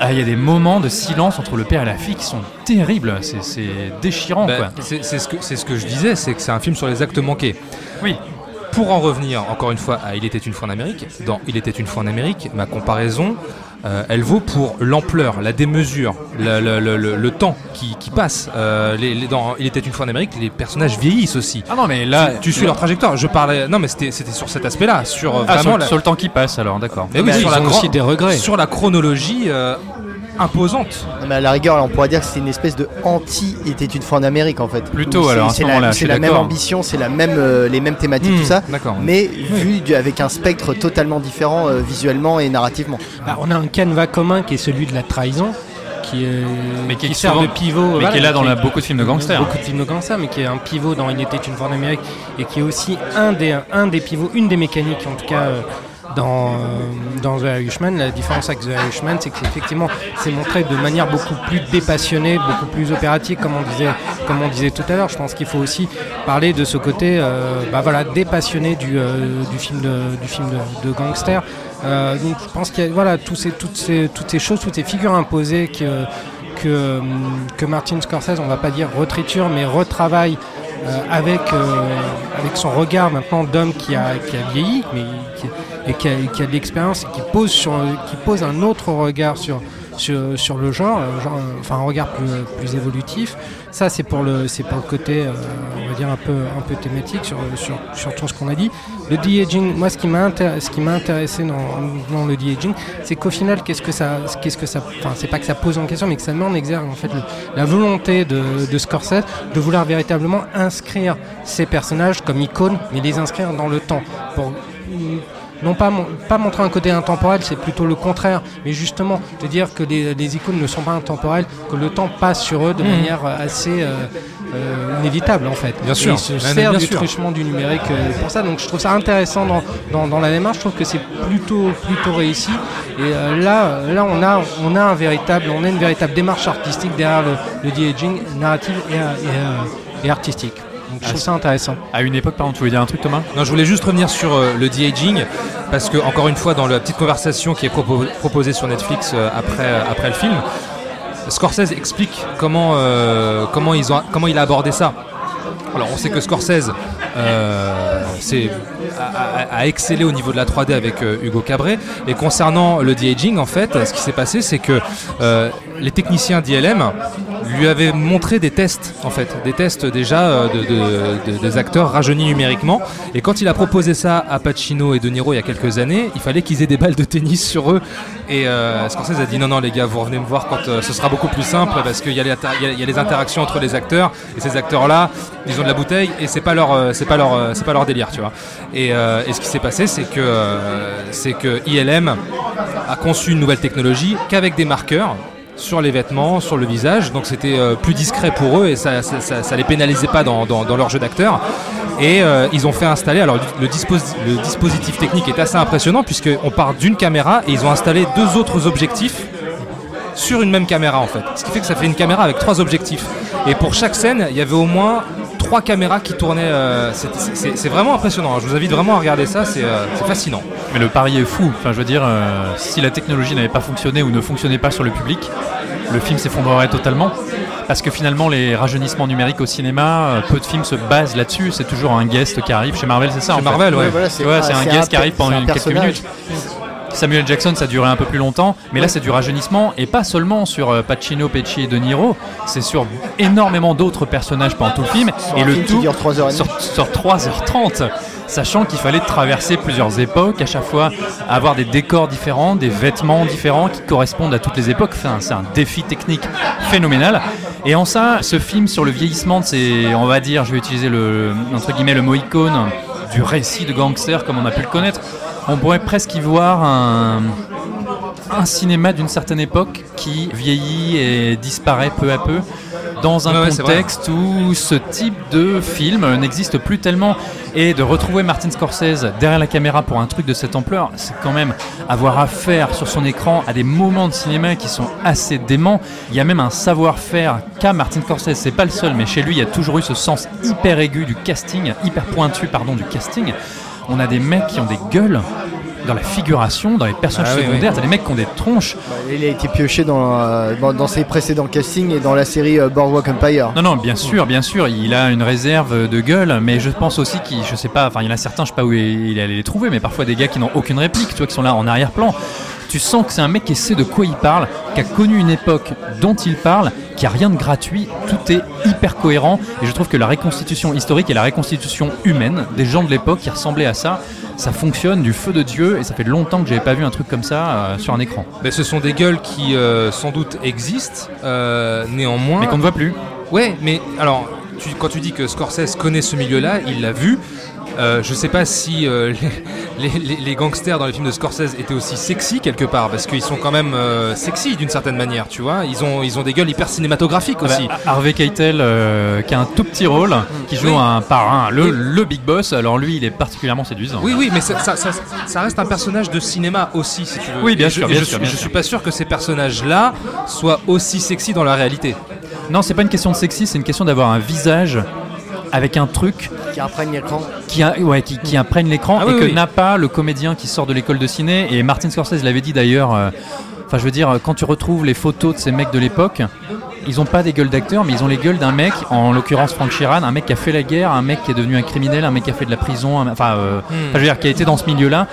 Ah, Il y a des moments de silence entre le père et la fille qui sont terribles. C'est c'est déchirant, Bah, c'est c'est ce, que- c'est ce que je disais, c'est que c'est un film sur les actes manqués. Oui. Pour en revenir encore une fois à Il était une fois en Amérique, dans Il était une fois en Amérique, ma comparaison, euh, elle vaut pour l'ampleur, la démesure, le, le- le- le- le temps qui, qui passe. Euh, les- les- dans Il était une fois en Amérique, les personnages vieillissent aussi. Ah non, mais là, tu, tu suis leur trajectoire. Je parlais, non mais c'était c'était sur cet aspect-là, sur euh, Ah, vraiment sur, la, sur le temps qui passe, alors, d'accord. mais oui, sur ils la ont gran- aussi des regrets. sur la chronologie euh, imposante. Non, mais à la rigueur, on pourrait dire que c'est une espèce de anti était une fois en Amérique en fait. Plutôt, alors, c'est la- moment-là, je C'est suis la même ambition, c'est la même, euh, les mêmes thématiques, Hmm, tout ça. D'accord. Mais vu du- avec un spectre totalement différent euh, visuellement et narrativement. Bah, on a un canevas commun qui est celui de la trahison, qui, est, Mais qui est sert souvent- de pivot. mais voilà, qui est là dans qui la- beaucoup de films de gangsters. Beaucoup de films de gangsters, mais qui est un pivot dans Il était une fois en Amérique et qui est aussi un des, un des pivots, une des mécaniques en tout cas. euh, dans, euh, dans The Irishman, la différence avec The Irishman, c'est qu'effectivement, c'est montré de manière beaucoup plus dépassionnée, beaucoup plus opératique, comme on disait, comme on disait tout à l'heure. Je pense qu'il faut aussi parler de ce côté, euh, bah voilà, dépassionné du, euh, film de, gangster. Donc, je pense qu'il y a, voilà, ces, toutes ces, choses, toutes ces figures imposées que que, hum, Martin Scorsese, on va pas dire retriture, mais retravaille avec, euh, avec son regard maintenant d'homme qui a, qui a vieilli mais qui, et qui a, qui a de l'expérience et qui pose, sur, qui pose un autre regard sur, sur, sur le genre, euh, genre, euh, enfin un regard plus, plus évolutif. Ça, c'est pour le, c'est pour le côté, euh, on va dire, un peu, un peu thématique sur, sur, sur tout ce qu'on a dit. Le de-aging, moi, ce qui m'a ce qui m'a intéressé dans, dans le de-aging, c'est qu'au final, qu'est-ce que ça, qu'est-ce que ça, enfin, c'est pas que ça pose en question, mais que ça met en exergue en fait la volonté de, de Scorsese de vouloir véritablement inscrire ces personnages comme icônes, mais les inscrire dans le temps non pas, mon- pas montrer un côté intemporel, c'est plutôt le contraire, mais justement de dire que les, les icônes ne sont pas intemporelles, que le temps passe sur eux de manière euh, assez euh, euh, inévitable en fait. Bien Et sûr. Ils se mais servent du sûr. truchement du numérique euh, pour ça, donc je trouve ça intéressant dans, dans, dans la démarche. Je trouve que c'est plutôt plutôt réussi. Et euh, là, là on a on a un véritable, on a une véritable démarche artistique derrière le, le de-aging, narrative et, et, et artistique. Donc je trouve ça intéressant. À une époque, pardon, tu voulais dire un truc, Thomas? Non, je voulais juste revenir sur euh, le de-aging, parce que, encore une fois, dans la petite conversation qui est propo- proposée sur Netflix euh, après, euh, après le film, Scorsese explique comment, euh, comment, ils ont, comment il a abordé ça. Alors, on sait que Scorsese euh, c'est- a, a- a excellé au niveau de la 3D avec euh, Hugo Cabret. Et concernant le de-aging, en fait, ce qui s'est passé, c'est que euh, les techniciens d'ILM lui avaient montré des tests, en fait, des tests déjà euh, de, de- de- des acteurs rajeunis numériquement. Et quand il a proposé ça à Pacino et De Niro il y a quelques années, il fallait qu'ils aient des balles de tennis sur eux. Et euh, Scorsese a dit non, non, les gars, vous revenez me voir quand euh, ce sera beaucoup plus simple parce qu'il y, a les interactions entre les acteurs et ces acteurs-là, ils ont de la bouteille et c'est pas leur, euh, c'est pas leur, c'est pas leur délire, tu vois. Et, et ce qui s'est passé, c'est que, c'est que ILM a conçu une nouvelle technologie qu'avec des marqueurs sur les vêtements, sur le visage, donc c'était euh, plus discret pour eux et ça, ça, les pénalisait pas dans, leur jeu d'acteur. Et euh, ils ont fait installer, alors le, le dispositif technique est assez impressionnant puisqu'on part d'une caméra et ils ont installé deux autres objectifs sur une même caméra en fait. Ce qui fait que ça fait une caméra avec trois objectifs. Et pour chaque scène, il y avait au moins trois caméras qui tournaient. euh, c'est- vraiment impressionnant. Je vous invite vraiment à regarder ça, c'est euh, c'est fascinant. Mais le pari est fou. Enfin, je veux dire, euh, si la technologie n'avait pas fonctionné ou ne fonctionnait pas sur le public, le film s'effondrerait totalement. Parce que finalement, les rajeunissements numériques au cinéma, peu de films se basent là-dessus. C'est toujours un guest qui arrive. Chez Marvel, c'est ça Chez en fait. Marvel, ouais. Ouais, voilà, Ouais, c'est un guest qui arrive pendant quelques minutes. Samuel Jackson, ça durait un peu plus longtemps, mais là c'est du rajeunissement et pas seulement sur euh, Pacino, Pesci et De Niro, c'est sur énormément d'autres personnages pendant tout le film Sur et le film tout dure 3h30. sur, sur 3h30, sachant qu'il fallait traverser plusieurs époques, à chaque fois avoir des décors différents, des vêtements différents qui correspondent à toutes les époques. Enfin, c'est un défi technique phénoménal. Et en ça, ce film sur le vieillissement, c'est, on va dire, je vais utiliser le entre guillemets le mot icône du récit de gangster comme on a pu le connaître. On pourrait presque y voir un, un cinéma d'une certaine époque qui vieillit et disparaît peu à peu dans un Ouais, contexte où ce type de film n'existe plus tellement et de retrouver Martin Scorsese derrière la caméra pour un truc de cette ampleur, c'est quand même avoir affaire sur son écran à des moments de cinéma qui sont assez déments. Il y a même un savoir-faire qu'a Martin Scorsese, c'est pas le seul, mais chez lui il y a toujours eu ce sens hyper aigu du casting, hyper pointu pardon du casting. On a des mecs qui ont des gueules dans la figuration, dans les personnages Ah oui, secondaires, oui. t'as des mecs qui ont des tronches. Bah, Il a été pioché dans, euh, dans, dans ses précédents castings et dans la série euh, Boardwalk Empire. Non, non, bien sûr, bien sûr, il a une réserve de gueule, mais je pense aussi qu'il, je sais pas, enfin, il y en a certains, je sais pas où il allait les trouver, mais parfois des gars qui n'ont aucune réplique, tu vois, qui sont là en arrière-plan. Tu sens que c'est un mec qui sait de quoi il parle, qui a connu une époque dont il parle, qui a rien de gratuit, tout est hyper cohérent, et je trouve que la reconstitution historique et la reconstitution humaine des gens de l'époque qui ressemblaient à ça, ça fonctionne du feu de Dieu, et ça fait longtemps que j'avais pas vu un truc comme ça euh, sur un écran. Mais ce sont des gueules qui euh, sans doute existent, euh, néanmoins. Mais qu'on ne voit plus. Ouais, mais alors, tu- quand tu dis que Scorsese connaît ce milieu-là, il l'a vu. Euh, je sais pas si euh, [laughs] les, les- les- les gangsters dans les films de Scorsese étaient aussi sexy quelque part, parce qu'ils sont quand même euh, sexy d'une certaine manière, tu vois. Ils ont, ils ont des gueules hyper cinématographiques Ah bah, aussi. Harvey Keitel, euh, qui a un tout petit rôle, qui joue Oui. un parrain, le, Oui. le big boss. Alors lui, il est particulièrement séduisant. Oui, oui, mais ça, ça- ça- ça reste un personnage de cinéma aussi, si tu veux. Oui, bien sûr, je, bien et je sûr, bien je sûr. suis pas sûr que ces personnages-là soient aussi sexy dans la réalité. Non, c'est pas une question de sexy, c'est une question d'avoir un visage avec un truc Qui imprègne l'écran. qui, a- ouais, qui, qui imprègne l'écran Ah et oui, que oui. n'a pas le comédien qui sort de l'école de ciné. Et Martin Scorsese l'avait dit d'ailleurs. euh, Enfin, je veux dire, quand tu retrouves les photos de ces mecs de l'époque, ils ont pas des gueules d'acteurs, mais ils ont les gueules d'un mec, en l'occurrence Frank Sheeran, un mec qui a fait la guerre, un mec qui est devenu un criminel, un mec qui a fait de la prison, un- enfin, euh, enfin, je veux dire, qui a été dans ce milieu-là.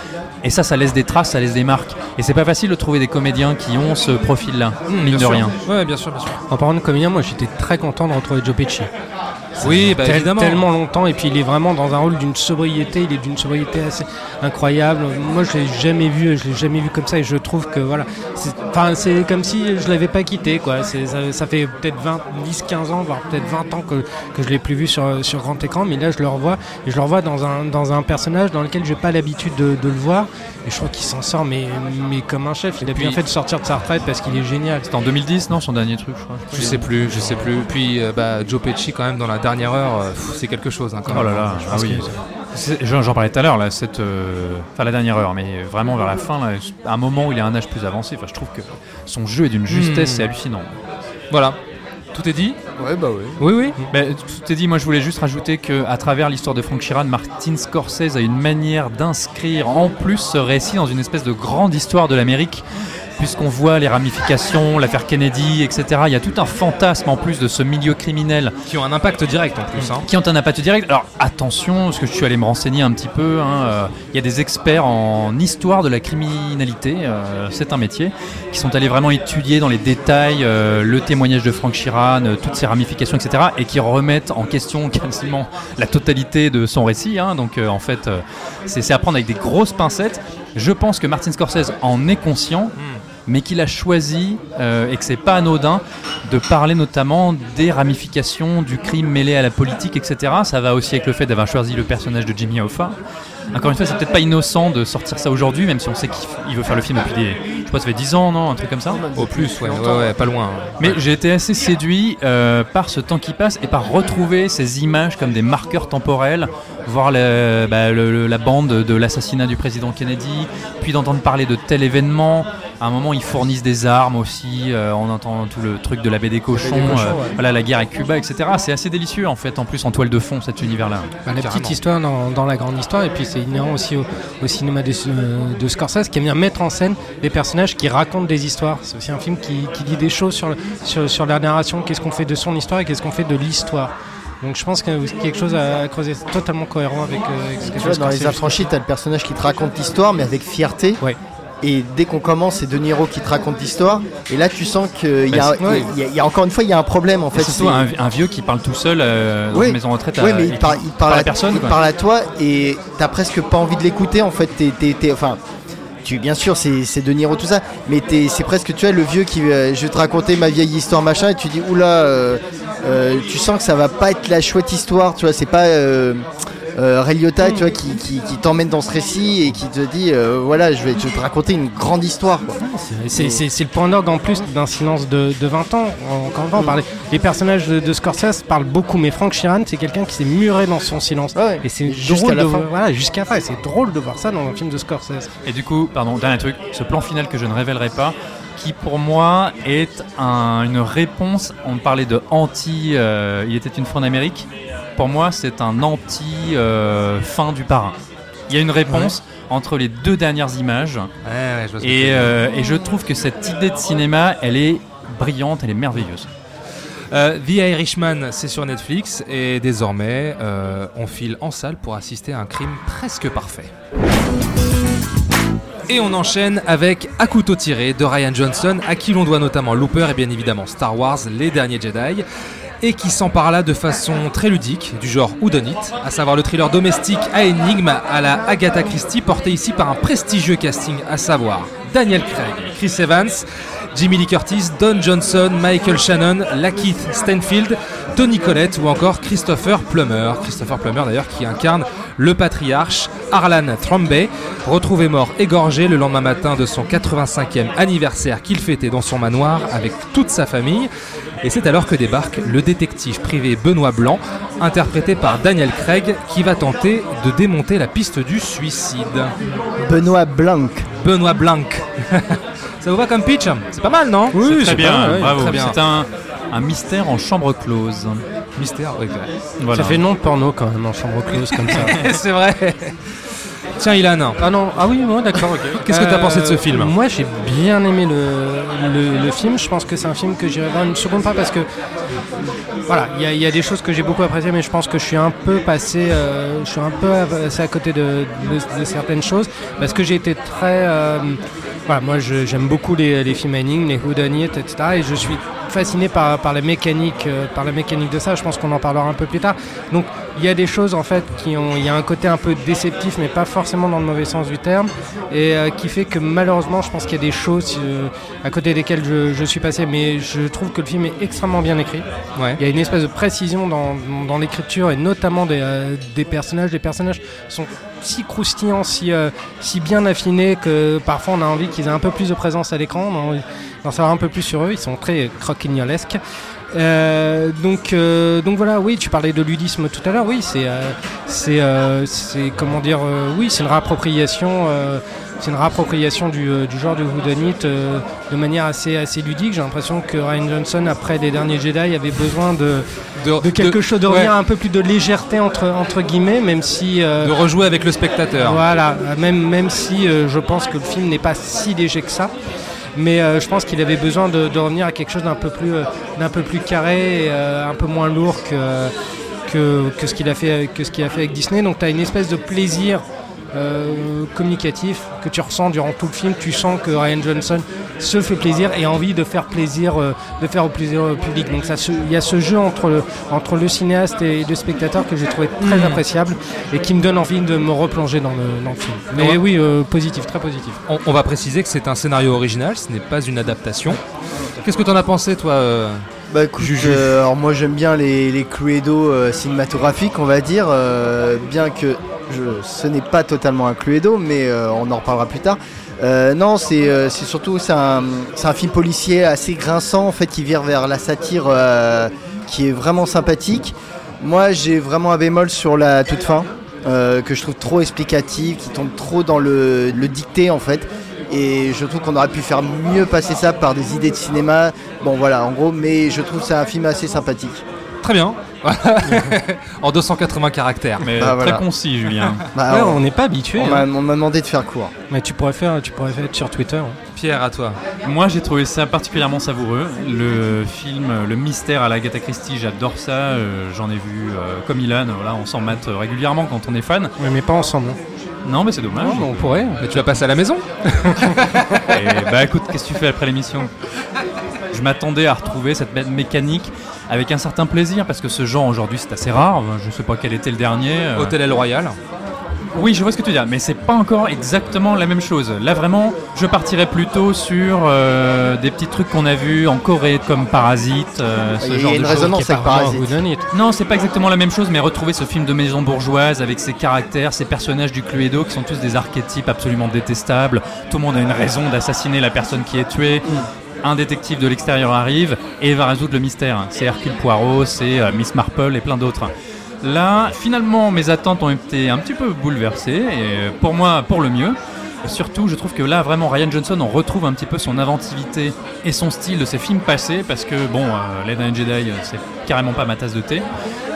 Et ça, ça laisse des traces, ça laisse des marques. Et c'est pas facile de trouver des comédiens qui ont ce profil-là, Mmh, mine de sûr. rien. Ouais, bien sûr, bien sûr. En parlant de comédien, moi j'étais très content de retrouver Joe Pesci. Oui, bah, tel- évidemment. tellement longtemps et puis il est vraiment dans un rôle d'une sobriété, il est d'une sobriété assez incroyable. Moi je l'ai jamais vu, je l'ai jamais vu comme ça et je trouve que voilà, c'est enfin c'est comme si je l'avais pas quitté quoi. C'est ça, ça fait peut-être 20 10 15 ans voire peut-être 20 ans que, que je l'ai plus vu sur sur grand écran mais là je le revois et je le revois dans un dans un personnage dans lequel j'ai pas l'habitude de, de le voir et je trouve qu'il s'en sort mais mais comme un chef. Il a puis- bien fait de sortir de sa retraite parce qu'il est génial. C'était en 2010, non, son dernier truc, je crois. Je sais plus, je sais plus. Puis euh, bah, Joe Pesci quand même dans la dernière heure, euh, c'est quelque chose. Hein, quand Oh là là, Je ah oui. J'en parlais tout à l'heure, là, cette, euh, enfin la dernière heure, mais vraiment vers la fin, là, à un moment où il a un âge plus avancé, enfin, je trouve que son jeu est d'une justesse, Hmm. c'est hallucinant. Voilà, tout est dit? Ouais, bah ouais. Oui, oui. Ben, tout est dit, moi je voulais juste rajouter qu'à travers l'histoire de Frank Sheeran, Martin Scorsese a une manière d'inscrire en plus ce récit dans une espèce de grande histoire de l'Amérique. Puisqu'on voit les ramifications, l'affaire Kennedy, etc. Il y a tout un fantasme en plus de ce milieu criminel Qui ont un impact direct en plus. Hein. qui ont un impact direct. Alors attention, parce que je suis allé me renseigner un petit peu, hein, euh, il y a des experts en histoire de la criminalité, euh, c'est un métier, qui sont allés vraiment étudier dans les détails euh, le témoignage de Frank euh, toutes ses ramifications, etc. et qui remettent en question [laughs] quasiment la totalité de son récit. hein. donc en fait, c'est c'est à prendre avec des grosses pincettes. Je pense que Martin Scorsese en est conscient mais qu'il a choisi, euh, et que c'est pas anodin, de parler notamment des ramifications du crime mêlé à la politique, etc. Ça va aussi avec le fait d'avoir choisi le personnage de Jimmy Hoffa. Encore une fois, c'est peut-être pas innocent de sortir ça aujourd'hui, même si on sait qu'il veut faire le film depuis des, je sais pas, ça fait 10 ans, non, un truc comme ça. Au plus, ouais, ouais, ouais, pas loin. Mais j'ai été assez séduit euh, par ce temps qui passe et par retrouver ces images comme des marqueurs temporels, voir le- bah, le- le- la bande de l'assassinat du président Kennedy, puis d'entendre parler de tel événement. À un moment, ils fournissent des armes aussi, euh, on entend tout le truc de la baie des cochons, des cochons, euh, ouais. voilà, la guerre avec Cuba, etc. C'est assez délicieux en fait, en plus en toile de fond, cet univers-là. Enfin, la petite histoire dans, dans la grande histoire, et puis c'est inhérent aussi au, au cinéma de, euh, de Scorsese qui aime bien mettre en scène des personnages qui racontent des histoires. C'est aussi un film qui, qui dit des choses sur, le- sur, sur la narration, qu'est-ce qu'on fait de son histoire et qu'est-ce qu'on fait de l'histoire. Donc je pense qu'il y a aussi quelque chose à creuser, totalement cohérent avec, euh, avec ce que Tu vois, dans Les. Affranchis, t'as le personnage qui te raconte l'histoire, mais avec fierté. Ouais. Et dès qu'on commence, c'est De Niro qui te raconte l'histoire. Et là, tu sens qu'il y, Bah, a- ouais. il y a- il y a encore une fois, il y a un problème en fait. surtout c'est- un, un vieux qui parle tout seul euh, dans Oui. une maison de retraite. Oui, à- mais il, qui par- il parle, à, à personne. il quoi. parle à toi et t'as presque pas envie de l'écouter en fait. T'es, enfin, tu, bien sûr, c'est, De Niro tout ça, mais t'es, c'est presque tu vois le vieux qui, euh, je vais te raconter ma vieille histoire machin, et tu dis oula, euh, euh, tu sens que ça va pas être la chouette histoire, tu vois, c'est pas. Euh, Ray Liotta, tu vois, qui, qui- qui t'emmène dans ce récit et qui te dit, euh, voilà, je vais, je vais te raconter une grande histoire. quoi. C'est- C'est c'est le point d'orgue en plus d'un silence de, de 20 ans. Encore une fois, on parlait- les personnages de, de Scorsese parlent beaucoup, mais Frank Sheeran, c'est quelqu'un qui s'est muré dans son silence. Ouais. Et c'est Jusqu'à drôle la de fin. voir- voilà, jusqu'à la fin. Et c'est drôle de voir ça dans un film de Scorsese. Et du coup, pardon, dernier truc, ce plan final que je ne révélerai pas, qui pour moi est un- une réponse, on parlait de anti, euh, il était une fois en Amérique, pour moi c'est un anti euh, du parrain. Il y a une réponse entre les deux dernières images, Ouais, je et, euh, et je trouve que cette idée de cinéma, elle est brillante, elle est merveilleuse. Euh, The Irishman, c'est sur Netflix et désormais, euh, on file en salle pour assister à un crime presque parfait. Et on enchaîne avec À couteau tiré de Ryan Johnson, à qui l'on doit notamment Looper et bien évidemment Star Wars, Les Derniers Jedi, et qui s'empare là de façon très ludique, du genre Whodunit, à savoir le thriller domestique à énigme à la Agatha Christie, porté ici par un prestigieux casting, à savoir Daniel Craig, Chris Evans, Jimmy Lee Curtis, Don Johnson, Michael Shannon, Lakeith Stanfield, Tony Collette ou encore Christopher Plummer. Christopher Plummer d'ailleurs qui incarne le patriarche Harlan Thrombey, retrouvé mort égorgé le lendemain matin de son 85e anniversaire qu'il fêtait dans son manoir avec toute sa famille. Et c'est alors que débarque le détective privé Benoît Blanc, interprété par Daniel Craig, qui va tenter de démonter la piste du suicide. Benoît Blanc. Benoît Blanc. [laughs] Ça vous va comme pitch C'est pas mal, non? C'est très bien, pas mal, ouais, bravo. très bien. C'est un, un mystère en chambre close. Mystère, ouais, exact. Voilà. Ça fait nom de porno quand même en chambre close comme ça. [laughs] c'est vrai. Tiens, Ilan, Ah non, ah oui, ouais, d'accord, ok. Euh, Qu'est-ce que t'as pensé de ce film Moi, j'ai bien aimé le, le, le film. Je pense que c'est un film que j'irai voir une seconde fois parce que, voilà, il y, a- il y a des choses que j'ai beaucoup appréciées, mais je pense que je suis un peu passé, euh, je suis un peu passé à côté de, de- de certaines choses parce que j'ai été très, euh, voilà, moi j'aime beaucoup les, les films énigmes, les whodunit, etc. Et je suis fasciné par, par la mécanique, euh, par la mécanique de ça. Je pense qu'on en parlera un peu plus tard. Donc il y a des choses en fait qui ont, il y a un côté un peu déceptif, mais pas forcément dans le mauvais sens du terme, et euh, qui fait que malheureusement, je pense qu'il y a des choses euh, à côté desquelles je, je suis passé, mais je trouve que le film est extrêmement bien écrit. Ouais. Il y a une espèce de précision dans, dans l'écriture et notamment des, des personnages. Les personnages sont si croustillants, si, si bien affinés que parfois on a envie qu'ils aient un peu plus de présence à l'écran, d'en savoir un peu plus sur eux. Ils sont très croquignolesques. Euh, donc, euh, donc voilà, oui, tu parlais de ludisme tout à l'heure. Oui, c'est, euh, c'est, euh, comment dire, oui, c'est une réappropriation, c'est une réappropriation du, euh, du genre de Whodunit euh, de manière assez, assez ludique. J'ai l'impression que Ryan Johnson, après les derniers Jedi, avait besoin de, de quelque chose, de ouais, revenir un peu plus de légèreté entre, entre guillemets, même si. euh, de rejouer avec le spectateur. voilà, même, même si je pense que le film n'est pas si léger que ça. Mais euh, je pense qu'il avait besoin de, de revenir à quelque chose d'un peu plus, euh, d'un peu plus carré, et, euh, un peu moins lourd que, que, que ce qu'il a fait, que ce qu'il a fait avec Disney. Donc tu as une espèce de plaisir euh, communicatif que tu ressens durant tout le film. Tu sens que Ryan Johnson se fait plaisir et a envie de faire plaisir, euh, de faire au plaisir au public. Donc il y a ce jeu entre le, entre le cinéaste et le spectateur que j'ai trouvé très Mm. appréciable et qui me donne envie de me replonger dans le, dans le film. Mais Ouais. oui, euh, positif, très positif. On, on va préciser que c'est un scénario original, ce n'est pas une adaptation. Qu'est-ce que t'en as pensé, toi euh Bah écoute, Juju. euh, alors moi j'aime bien les, les Cluedo euh, cinématographiques, on va dire, euh, bien que ce n'est pas totalement un Cluedo, mais euh, on en reparlera plus tard. Euh, non, c'est euh, surtout un, film policier assez grinçant en fait qui vire vers la satire qui est vraiment sympathique. Moi j'ai vraiment un bémol sur la toute fin que je trouve trop explicative, qui tombe trop dans le, le dicté en fait. Et je trouve qu'on aurait pu faire mieux passer ça par des idées de cinéma. Bon voilà, en gros, mais je trouve c'est un film assez sympathique. Très bien. [laughs] en 280 caractères. Mais Bah, euh, voilà. très concis, Julien. [laughs] Bah, Ouais, on n'est pas habitué. on hein. m'a on m'a demandé de faire court. Mais tu pourrais faire, tu pourrais faire sur Twitter. hein. Pierre, à toi. Moi, j'ai trouvé ça particulièrement savoureux. Le film, le mystère à la Agatha Christie, j'adore ça. Euh, J'en ai vu euh, comme Ilan. Voilà, on s'en mate régulièrement quand on est fan. Oui, mais pas ensemble. hein. Non, mais c'est dommage. Non, mais on pourrait. Mais tu vas passer à la maison [laughs] Et bah écoute, qu'est-ce que tu fais après l'émission? Je m'attendais à retrouver cette mé- mécanique avec un certain plaisir parce que ce genre aujourd'hui c'est assez rare. Je sais pas quel était le dernier. euh, Hôtel El Royal. Oui, je vois ce que tu dis, mais c'est pas encore exactement la même chose. Là, vraiment, je partirais plutôt sur euh, des petits trucs qu'on a vus en Corée, comme Parasite, euh, ce Il y a genre une de raison- choses. Qui est vraiment Parasite. Non, c'est pas exactement la même chose, mais retrouver ce film de maison bourgeoise avec ses caractères, ses personnages du Cluedo qui sont tous des archétypes absolument détestables. Tout le monde a une raison d'assassiner la personne qui est tuée. Un détective de l'extérieur arrive et va résoudre le mystère. C'est Hercule Poirot, c'est euh, Miss Marple et plein d'autres. Là, finalement, mes attentes ont été un petit peu bouleversées, et euh, pour moi, pour le mieux. Surtout, je trouve que là, vraiment, Ryan Johnson, on retrouve un petit peu son inventivité et son style de ses films passés, parce que, bon, euh, Les Derniers Jedi, euh, c'est carrément pas ma tasse de thé,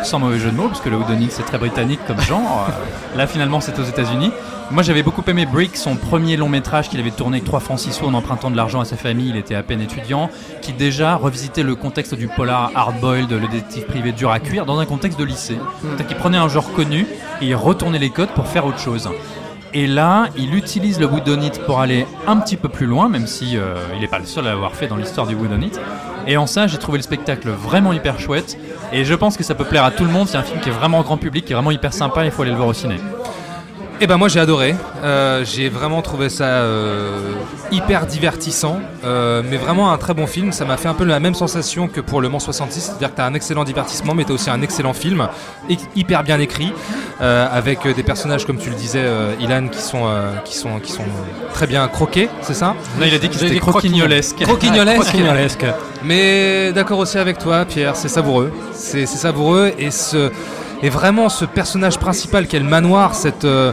sans mauvais jeu de mots, parce que le Whodunit, c'est très britannique comme genre. Euh, [laughs] là, finalement, c'est aux États-Unis. Moi, j'avais beaucoup aimé Brick, son premier long métrage qu'il avait tourné avec 3 francs 6 sous en empruntant de l'argent à sa famille, il était à peine étudiant, qui déjà revisitait le contexte du polar hard-boiled, le détective privé dur à cuire, dans un contexte de lycée. C'est-à-dire qu'il prenait un genre connu et il retournait les codes pour faire autre chose. Et là, il utilise le Whodunit pour aller un petit peu plus loin, même si euh, il n'est pas le seul à l'avoir fait dans l'histoire du Whodunit. Et en ça, j'ai trouvé le spectacle vraiment hyper chouette. Et je pense que ça peut plaire à tout le monde. C'est un film qui est vraiment grand public, qui est vraiment hyper sympa. Il faut aller le voir au ciné. Eh ben moi j'ai adoré, Euh, j'ai vraiment trouvé ça euh, hyper divertissant, euh, mais vraiment un très bon film. Ça m'a fait un peu la même sensation que pour Le Mans 66, c'est-à-dire que tu as un excellent divertissement, mais tu as aussi un excellent film, hy- hyper bien écrit, avec des personnages comme tu le disais, Ilan, qui sont, qui sont, qui sont très bien croqués, c'est ça? Là, il a dit qu'il était croquignolesque. Croquignolesque. [laughs] Croquignolesque. Mais d'accord aussi avec toi, Pierre, c'est savoureux. C'est savoureux et ce. Et vraiment, ce personnage principal qu'est le manoir, cette, euh,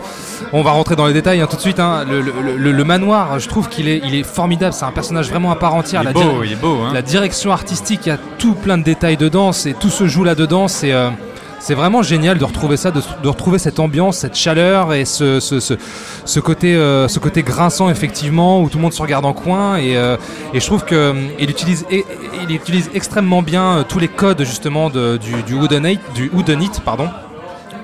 on va rentrer dans les détails hein, tout de suite. hein, le, le- le- le manoir, je trouve qu'il est, il est formidable. C'est un personnage vraiment à part entière. Il La est dir- beau, il est beau. Hein. la direction artistique, il y a tout plein de détails dedans, c'est tout se joue là-dedans. C'est euh, c'est vraiment génial de retrouver ça, de, retrouver cette ambiance, cette chaleur et ce, côté, euh, ce côté grinçant effectivement où tout le monde se regarde en coin. Et, euh, je trouve que euh, il utilise, il utilise extrêmement bien tous les codes justement du, du Whodunit, du pardon,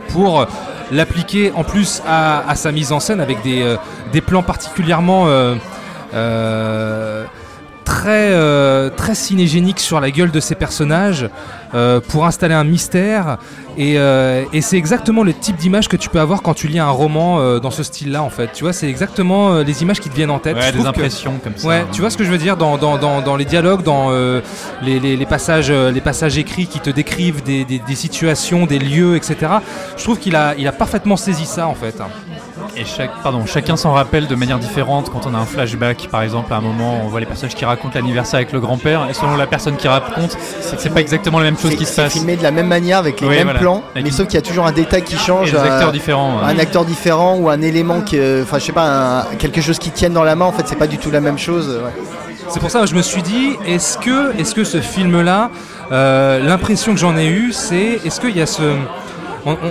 pour l'appliquer en plus à, sa mise en scène avec des, plans particulièrement très euh, très cinégénique sur la gueule de ces personnages euh, pour installer un mystère. Et, euh, et c'est exactement le type d'image que tu peux avoir quand tu lis un roman dans ce style-là, en fait. Tu vois, c'est exactement les images qui te viennent en tête. Ouais, des trouve que- impressions comme ça. Ouais, tu vois ce que je veux dire dans, dans, dans, dans les dialogues, dans les, les, les passages, les passages écrits qui te décrivent des, des, des situations, des lieux, etc. Je trouve qu'il a, il a parfaitement saisi ça en fait. Et chaque, pardon, chacun s'en rappelle de manière différente. Quand on a un flashback, par exemple, à un moment, on voit les personnages qui racontent l'anniversaire avec le grand-père, et selon la personne qui raconte, c'est c'est pas exactement la même chose C'est- qui se c'est passe. filmé de la même manière avec les Oui, mêmes voilà. plans, Avec mais une- sauf qu'il y a toujours un détail qui Et change. des un- acteurs différents. ouais. un acteur différent ou un élément qui, euh, enfin je sais pas, un- quelque chose qui tienne dans la main. En fait, c'est pas du tout la même chose. ouais. C'est pour ça que je me suis dit, est-ce que, est-ce que ce film-là, euh, l'impression que j'en ai eue, c'est, est-ce qu'il y a ce...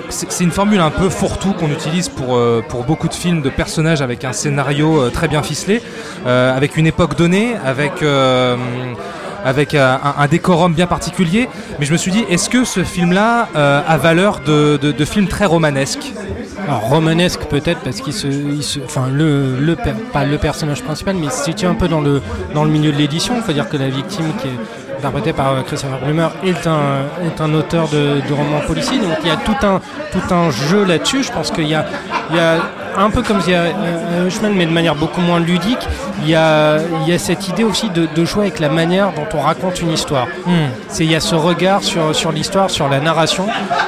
c'est une formule un peu fourre-tout qu'on utilise pour, euh, pour beaucoup de films de personnages avec un scénario euh, très bien ficelé, euh, avec une époque donnée, avec, avec un, décorum bien particulier. Mais je me suis dit, est-ce que ce film-là a valeur de, de, film très romanesque? Romanesque peut-être parce qu'il se, enfin le, pas le personnage principal, mais il se situe un peu dans le dans le milieu de l'édition. Il faut dire que la victime qui est interprétée par euh, Christopher Plummer est un est un auteur de, de romans policiers. Donc il y a tout un tout un jeu là-dessus. Je pense qu'il y a il y a un peu comme il y a euh, Hirschman, mais de manière beaucoup moins ludique. Il y a il y a cette idée aussi de, de jouer avec la manière dont on raconte une histoire. C'est il y a ce regard sur, sur l'histoire, sur la narration.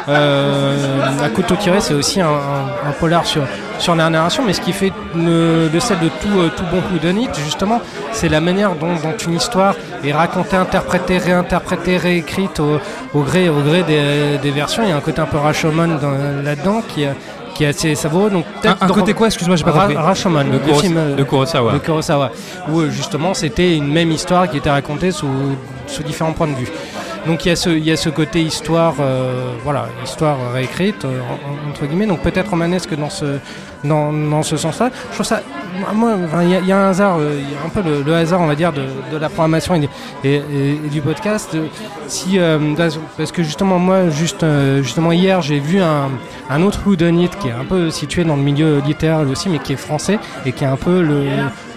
Euh, à couteau tiré, c'est aussi un, un- un polar sur, sur la narration, mais ce qui fait le, le sel de tout, euh, tout bon whodunit, justement, c'est la manière dont, dont une histoire est racontée, interprétée, réinterprétée, réécrite au, au gré, au gré des, des versions. Il y a un côté un peu Rashomon dans- là-dedans qui, est- qui est assez savoureux. Donc, un, de- côté quoi Excuse-moi, j'ai pas Ra- compris. Rashomon, le, De, Kuros- film euh, de Kurosawa. de Kurosawa, où euh, justement c'était une même histoire qui était racontée sous, sous différents points de vue. Donc il y a ce, il y a ce côté histoire, euh, voilà, histoire réécrite euh, en- en- entre guillemets. Donc peut-être romanesque dans ce, dans, dans ce sens-là. Je trouve ça, moi, il y, a- un hasard, euh, un peu le, hasard, on va dire, de, la programmation et, du- podcast. Euh, Si, parce que justement moi, juste, justement hier, j'ai vu un, un autre whodunit qui est un peu situé dans le milieu littéraire aussi, mais qui est français et qui est un peu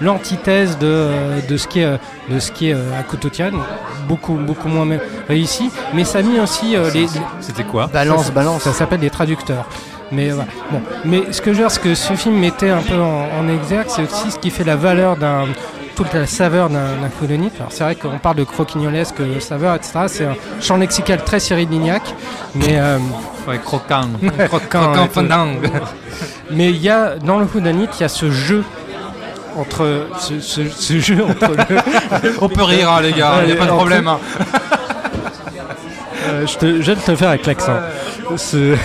l'antithèse de, de ce qui est, de ce qui est à couteau tiré, beaucoup, beaucoup moins même réussi. Mais ça a mis aussi euh, les, C'était quoi Balance, ça, balance. Ça s'appelle des traducteurs. Mais, euh, voilà. bon. mais ce que je veux dire, ce que ce film mettait un peu en, en exergue, c'est aussi ce qui fait la valeur d'un toute la saveur d'un whodunit. Alors c'est vrai qu'on parle de croquignolesque, euh, saveur, etc. C'est un champ lexical très Cyril Lignac, mais euh, Ouais, croquant. [laughs] croquant, Croquant. [laughs] Mais il y a dans le whodunit, il y a ce jeu entre ce, ce- ce jeu entre le, On peut rire, hein, les gars, il Ouais, a pas de entre- problème. hein. [laughs] Euh, je, te, je vais te le faire avec l'accent. Ce...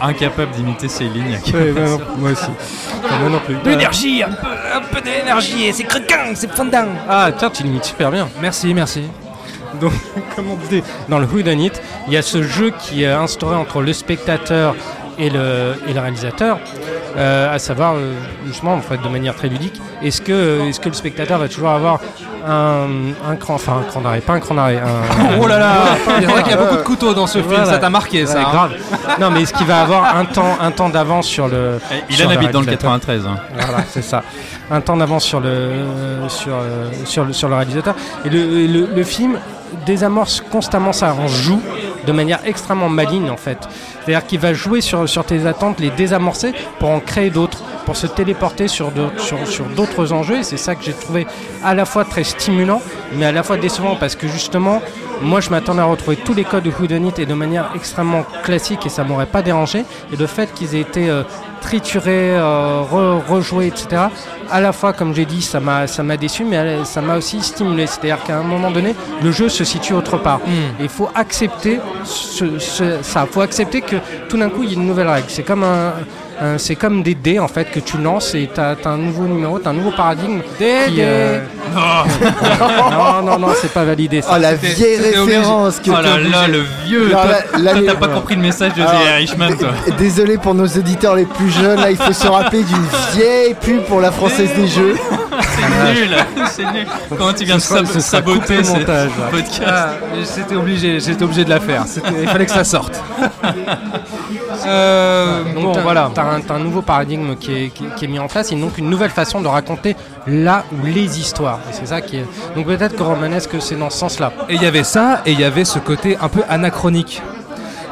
Incapable d'imiter ces lignes. Ouais, ouais, non, moi aussi. Enfin, moi non plus. De l'énergie, un peu, un peu d'énergie, et c'est croquant, c'est fondant. Ah, tiens, tu l'imites super bien. Merci, merci. Donc, [laughs] comme on disait, dans le Whodunit, il y a ce jeu qui est instauré entre le spectateur et le, et le réalisateur, à savoir, euh, justement, en fait, de manière très ludique, est-ce que, est-ce que le spectateur va toujours avoir un, un cran, enfin un cran d'arrêt, pas un cran d'arrêt, un, [laughs] Oh là là C'est vrai qu'il y a beaucoup de couteaux dans ce film, Voilà. ça t'a marqué ça. Ouais, hein. grave. Non, mais est-ce qu'il va avoir un temps, un temps d'avance sur le. Il sur en habite dans le réalisateur 93. hein. Voilà, c'est ça. Un temps d'avance sur le, sur, euh, sur, le, sur le réalisateur. Et le, le, le film désamorce constamment ça, on joue de manière extrêmement maligne en fait. C'est-à-dire qu'il va jouer sur, tes attentes, les désamorcer pour en créer d'autres, pour se téléporter sur d'autres enjeux. Et c'est ça que j'ai trouvé à la fois très stimulant, mais à la fois décevant parce que justement, moi je m'attendais à retrouver tous les codes de Whodunit et de manière extrêmement classique et ça m'aurait pas dérangé. Et le fait qu'ils aient été euh, triturés, euh, re- rejoués, etc. À la fois, comme j'ai dit, ça m'a ça m'a déçu, mais ça m'a aussi stimulé. C'est-à-dire qu'à un moment donné, le jeu se situe autre part. Hmm. Il faut accepter ce- ce- ça. Il faut accepter que tout d'un coup, il y a une nouvelle règle. C'est comme un, un- c'est comme des dés en fait que tu lances et tu as, un nouveau numéro, tu un nouveau paradigme. qui, euh, [laughs] non, non, non, c'est pas validé. Ça. Oh la vieille référence que Oh là là, le vieux Toi, t'as pas compris le message de Irishman, toi. [laughs] Désolé pour nos auditeurs les plus jeunes, là il faut se rappeler d'une vieille pub pour la française des jeux. [laughs] C'est nul, c'est nul. Comment tu viens de Ce sab- ce saboter ces montage. podcasts Ah, J'étais obligé, j'étais obligé de la faire. Il fallait que ça sorte. [laughs] Euh, Donc bon, voilà. t'as un, un nouveau paradigme qui est, qui, qui est mis en place et donc une nouvelle façon de raconter là ou les histoires. Et c'est ça qui est. Donc peut-être que romanesque c'est dans ce sens-là? Et il y avait ça, et il y avait ce côté un peu anachronique.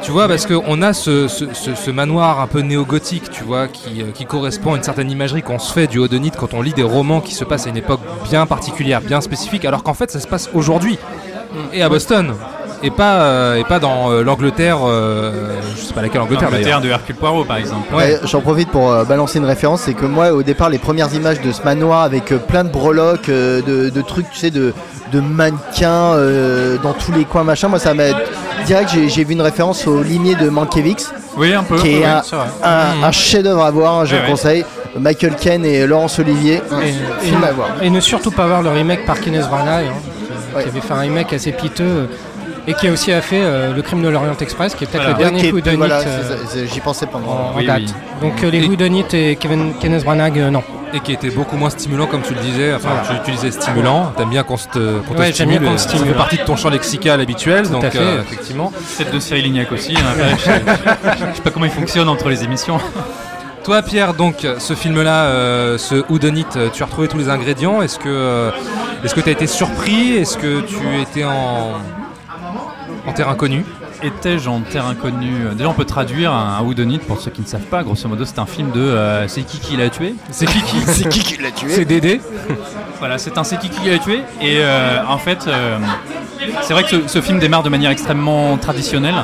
Tu vois, parce qu'on a ce, manoir un peu néo-gothique, tu vois, qui, euh, qui correspond à une certaine imagerie qu'on se fait du Haut-de-Nite quand on lit des romans qui se passent à une époque bien particulière, bien spécifique, alors qu'en fait ça se passe aujourd'hui, et à Boston, et pas, euh, et pas dans euh, l'Angleterre, euh, je sais pas laquelle Angleterre d'ailleurs. Angleterre de Hercule Poirot, par exemple. Ouais, J'en profite pour euh, balancer une référence, c'est que moi au départ les premières images de ce manoir avec euh, plein de breloques, euh, de, de trucs, tu sais, de, de mannequins euh, dans tous les coins machin, moi ça m'a direct j'ai j'ai vu une référence au limier de Mankiewicz, Oui, un peu. qui est oui. un, chef-d'œuvre à voir, hein, je Ouais, le ouais. conseille. Michael Ken et Laurence Olivier, un Et- film et- à voir. Et ne surtout pas voir le remake par Kenneth Branagh, hein, qui, Ouais. qui avait fait un remake assez piteux et qui a aussi a fait euh, Le Crime de l'Orient Express, qui est peut-être Voilà. le dernier est- whodunit voilà, euh, j'y pensais pendant. en, en Oui, date. oui. Donc euh, les whodunit et Kevin, Kenneth Branagh, euh, non. Et qui était beaucoup moins stimulant, comme tu le disais. Enfin, Voilà. tu utilisais stimulant. T'aimes bien qu'on se te, te Ouais, j'aime bien stimule. Ça stimule. fait partie de ton champ lexical habituel. Tout donc, à fait. euh, effectivement. Celle de Cyril Lignac aussi. hein. [laughs] Je, sais- je sais pas comment il fonctionne entre les émissions. [laughs] Toi, Pierre, donc, ce film-là, euh, ce Houdonite, tu as retrouvé tous les ingrédients. Est-ce que euh, est-ce que tu as été surpris? Est-ce que tu étais en, en terrain connu Étais-je en terre inconnue Déjà, on peut traduire un, un Whodunit pour ceux qui ne savent pas. Grosso modo, c'est un film de euh, C'est qui qui l'a tué C'est qui qui C'est qui qui l'a tué C'est Dédé [laughs] Voilà, c'est un C'est qui qui l'a tué. Et euh, en fait, euh, c'est vrai que ce, ce film démarre de manière extrêmement traditionnelle.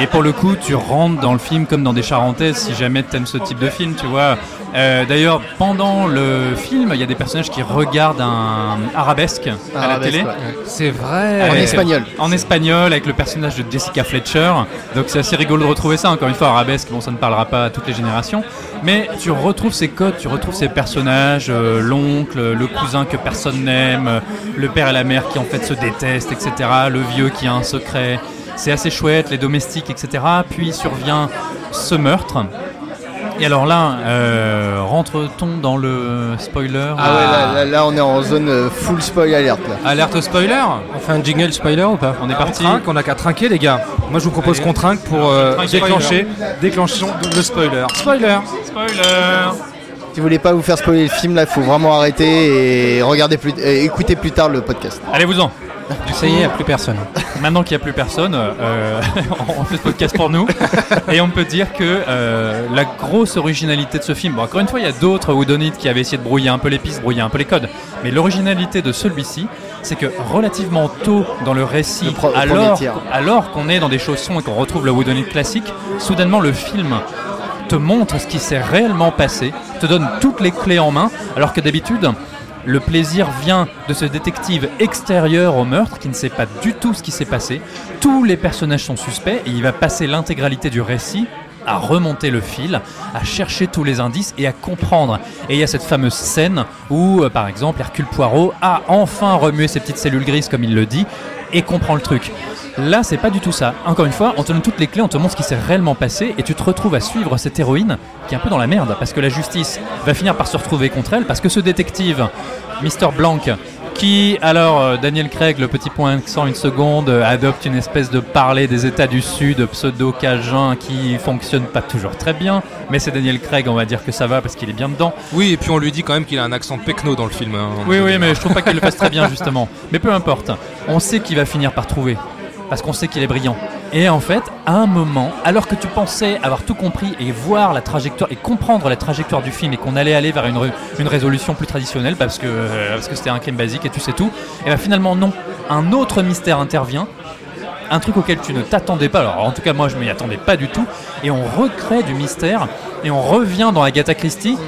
Et pour le coup, tu rentres dans le film comme dans des charentaises si jamais t'aimes ce type de film, tu vois. Euh, D'ailleurs, pendant le film, il y a des personnages qui regardent un arabesque à la Arabesque, télé. ouais. C'est vrai En Ouais. espagnol. En espagnol, avec le personnage de Jessica Fletcher. Donc c'est assez rigolo de retrouver ça. Encore une fois, arabesque, bon, ça ne parlera pas à toutes les générations. Mais tu retrouves ces codes, tu retrouves ces personnages, euh, l'oncle, le cousin que personne n'aime, euh, le père et la mère qui en fait se détestent, etc. Le vieux qui a un secret. C'est assez chouette, les domestiques, etc. Puis survient ce meurtre. Et alors là, euh, rentre-t-on dans le spoiler Ah ouais, là, là, là, on est en zone euh, full spoil alerte là. Alerte spoiler On fait un jingle spoiler ou pas On est On parti. trinque, on a qu'à trinquer, les gars. Moi, je vous propose qu'on trinque pour euh, Trinque déclencher, déclenchons le spoiler. Spoiler Spoiler Si vous voulez pas vous faire spoiler le film là, il faut vraiment arrêter et regarder plus, et écouter plus tard le podcast. Allez-vous-en [laughs] Ça y est, il n'y a plus personne. Maintenant qu'il n'y a plus personne, euh, [laughs] on fait ce podcast pour nous. Et on peut dire que euh, la grosse originalité de ce film, bon, encore une fois, il y a d'autres Whodunit qui avaient essayé de brouiller un peu les pistes, brouiller un peu les codes. Mais l'originalité de celui-ci, c'est que relativement tôt dans le récit, Le alors, alors qu'on est dans des chaussons et qu'on retrouve le Whodunit classique, soudainement le film te montre ce qui s'est réellement passé, te donne toutes les clés en main, alors que d'habitude, le plaisir vient de ce détective extérieur au meurtre qui ne sait pas du tout ce qui s'est passé. Tous les personnages sont suspects et il va passer l'intégralité du récit à remonter le fil, à chercher tous les indices et à comprendre. Et il y a cette fameuse scène où, euh, par exemple, Hercule Poirot a enfin remué ses petites cellules grises, comme il le dit, et comprend le truc. Là, c'est pas du tout ça. Encore une fois, on te donne toutes les clés, on te montre ce qui s'est réellement passé, et tu te retrouves à suivre cette héroïne qui est un peu dans la merde, parce que la justice va finir par se retrouver contre elle, parce que ce détective, Mr. Blanc, qui, alors, euh, Daniel Craig, le petit point accent une seconde, euh, adopte une espèce de parler des États du Sud pseudo-cajun qui fonctionne pas toujours très bien, mais c'est Daniel Craig, on va dire que ça va parce qu'il est bien dedans. Oui, et puis on lui dit quand même qu'il a un accent pecno dans le film. hein. Oui, oui, mais je trouve pas qu'il le fasse très bien, [laughs] justement. Mais peu importe, on sait qu'il va finir par trouver. Parce qu'on sait qu'il est brillant. Et en fait, à un moment, alors que tu pensais avoir tout compris et voir la trajectoire et comprendre la trajectoire du film et qu'on allait aller vers une, ré- une résolution plus traditionnelle parce que euh, parce que c'était un crime basique et tu sais tout, et bien finalement non. Un autre mystère intervient, un truc auquel tu ne t'attendais pas. Alors en tout cas moi je m'y attendais pas du tout. Et on recrée du mystère et on revient dans Agatha Christie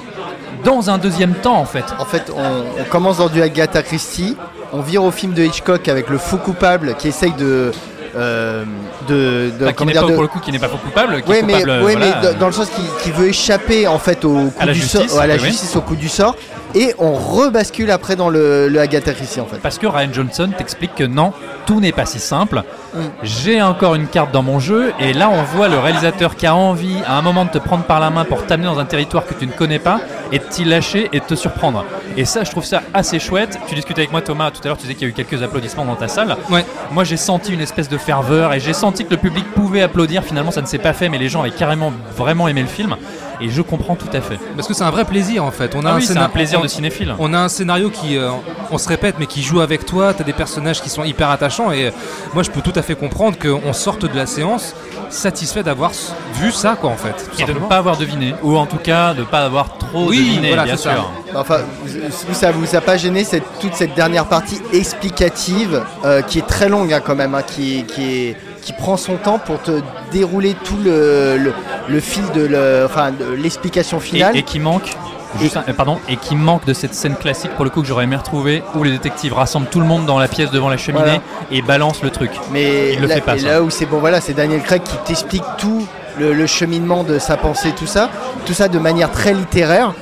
dans un deuxième temps en fait. En fait, on, on commence dans du Agatha Christie, on vire au film de Hitchcock avec le faux coupable qui essaye de. Euh, de, de- Enfin, qui n'est pas de- pour le coup qui n'est pas coupable, qui Ouais, est mais, coupable. ouais, voilà. mais dans, le sens qui, qui veut échapper en fait au coup À la du justice, sort, à la justice au coup du sort. Et on rebascule après dans le, le Agatha Christie en fait. Parce que Ryan Johnson t'explique que non, tout n'est pas si simple. Mm. J'ai encore une carte dans mon jeu, et là on voit le réalisateur qui a envie à un moment de te prendre par la main pour t'amener dans un territoire que tu ne connais pas, et de t'y lâcher et de te surprendre. Et ça, je trouve ça assez chouette. Tu discutais avec moi, Thomas, tout à l'heure, tu disais qu'il y a eu quelques applaudissements dans ta salle. Ouais. Moi, j'ai senti une espèce de ferveur, et j'ai senti que le public pouvait applaudir. Finalement, ça ne s'est pas fait, mais les gens avaient carrément vraiment aimé le film, et je comprends tout à fait. Parce que c'est un vrai plaisir en fait. On a Ah un, oui, c'est scénar- un plaisir on- de cinéphile. On a un scénario qui, euh, on se répète, mais qui joue avec toi. T'as des personnages qui sont hyper attachants et euh, moi je peux tout à fait comprendre qu'on sorte de la séance satisfait d'avoir vu ça quoi en fait. tout Et de ne pas avoir deviné, ou en tout cas de ne pas avoir trop Oui, deviné, voilà, bien c'est ça. sûr. Enfin, vous, ça vous a pas gêné cette, toute cette dernière partie explicative euh, qui est très longue hein, quand même, hein, qui, qui, est, qui prend son temps pour te dérouler tout le, le, le fil de enfin, l'explication Et, finale. et qui manque. un- pardon, et qui manque de cette scène classique pour le coup que j'aurais aimé retrouver où les détectives rassemblent tout le monde dans la pièce devant la cheminée Voilà. et balancent le truc. Mais Il le là, fait pas, et là où c'est bon, voilà, c'est Daniel Craig qui t'explique tout le, le cheminement de sa pensée, tout ça, tout ça de manière très littéraire.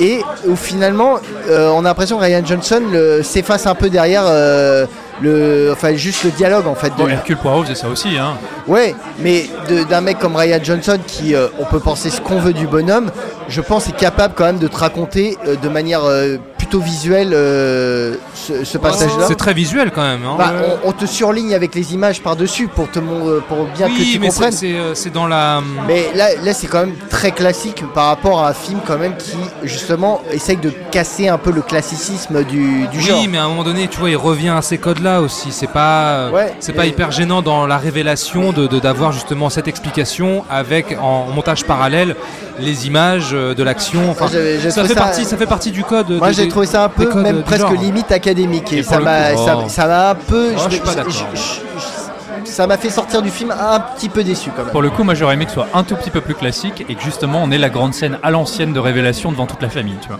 Et où finalement, euh, on a l'impression que Ryan Johnson s'efface un peu derrière euh, le, enfin juste le dialogue en fait. de- Hercule Poirot faisait ça aussi. Hein. Ouais, mais d'un mec comme Ryan Johnson qui, euh, on peut penser ce qu'on veut du bonhomme, je pense est capable quand même de te raconter euh, de manière euh, plutôt visuelle euh, ce, ce passage-là. C'est très visuel quand même. hein. Bah, on, on te surligne avec les images par-dessus pour te mon- pour bien que oui, tu mais comprennes. c'est euh, dans la. Mais là, là c'est quand même très classique par rapport à un film quand même qui justement essaye de casser un peu le classicisme du, du genre. Oui, mais à un moment donné, tu vois, il revient à ces codes-là aussi. C'est pas, Ouais, c'est pas hyper gênant dans la révélation de d'avoir justement cette explication avec en montage parallèle les images euh, de l'action. Enfin, ça fait ça- partie, ça fait partie du code. Moi j'ai trouvé ça un peu, codes même presque genre. limite académique et, Et ça pour le m'a, coup, ça, oh. ça m'a un peu, Oh, je je- je- ça m'a fait sortir du film un petit peu déçu quand même. Pour le coup, moi j'aurais aimé que ce soit un tout petit peu plus classique et que justement on ait la grande scène à l'ancienne de révélation devant toute la famille. Tu vois.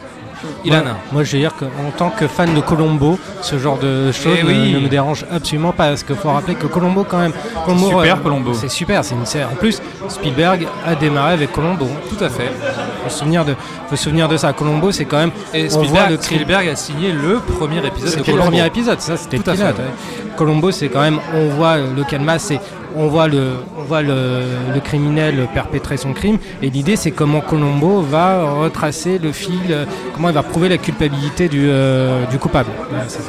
Ilan. Moi, moi, je veux dire qu'en tant que fan de Colombo, ce genre de choses Eh ne- oui. ne, me dérange absolument pas. Parce qu'il faut rappeler que Colombo, quand même. Colombo, super, Colombo. C'est super, c'est une série. En plus, Spielberg a démarré avec Colombo. Tout à fait. Faut se souvenir de, faut se souvenir de ça. Colombo, c'est quand même. Et on voit Spielberg, le crime. Spielberg a signé le premier épisode de C'était le Colombo. premier épisode, ça c'était Tout à le fait. pilote, ouais. Colombo, c'est quand même, on voit le canevas, c'est, on voit le, on voit le, le criminel perpétrer son crime, et l'idée c'est comment Colombo va retracer le fil, comment il va prouver la culpabilité du, euh, du coupable. Voilà, ça fait-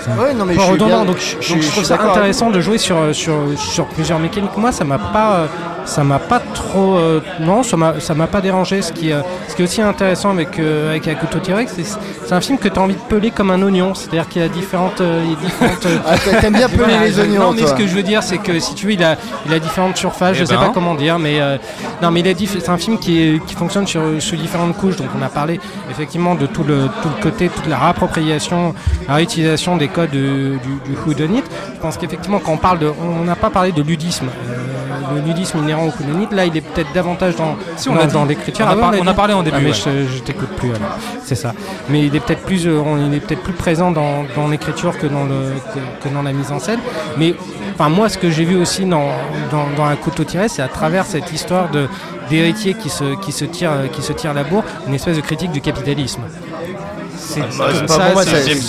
c'est un Ouais, non mais peu je redondant, bien- donc, je- donc je je suis trouve ça intéressant de jouer sur, sur, sur plusieurs mécaniques. Moi, ça m'a pas, ça m'a pas trop, euh, non, ça m'a, pas dérangé. Ce qui, euh, ce qui est aussi intéressant avec euh, avec couteau T-Rex, c'est, un film que tu as envie de peler comme un oignon, c'est-à-dire qu'il y a différentes, euh, différentes [laughs] Ah, t'a- t'aimes bien [laughs] peler les oignons Non, mais toi. ce que je veux dire, c'est que si tu veux, il a, il a différentes surfaces. Eh je sais ben. pas comment dire, mais euh, non, mais il a diff- c'est un film qui, est- qui fonctionne sur, sur différentes couches. Donc, on a parlé effectivement de tout le, tout le côté, toute la réappropriation, la réutilisation des codes du, du, whodunit. Je pense qu'effectivement, quand on parle de, on n'a pas parlé de ludisme. Euh, le ludisme inhérent au whodunit, là, il est peut-être davantage dans, Si, on dans, dans l'écriture. On a Ah on a parlé en début, Ah, mais ouais. je, je t'écoute plus. C'est ça. Mais il est peut-être plus, euh, on- il est peut-être plus présent dans, dans l'écriture que dans le que, que dans la mise en scène. Mais enfin moi, ce que j'ai vu aussi dans, dans, dans un couteau tiré, c'est à travers cette histoire de d'héritier qui se qui se tire qui se tire la bourre, une espèce de critique du capitalisme. C'est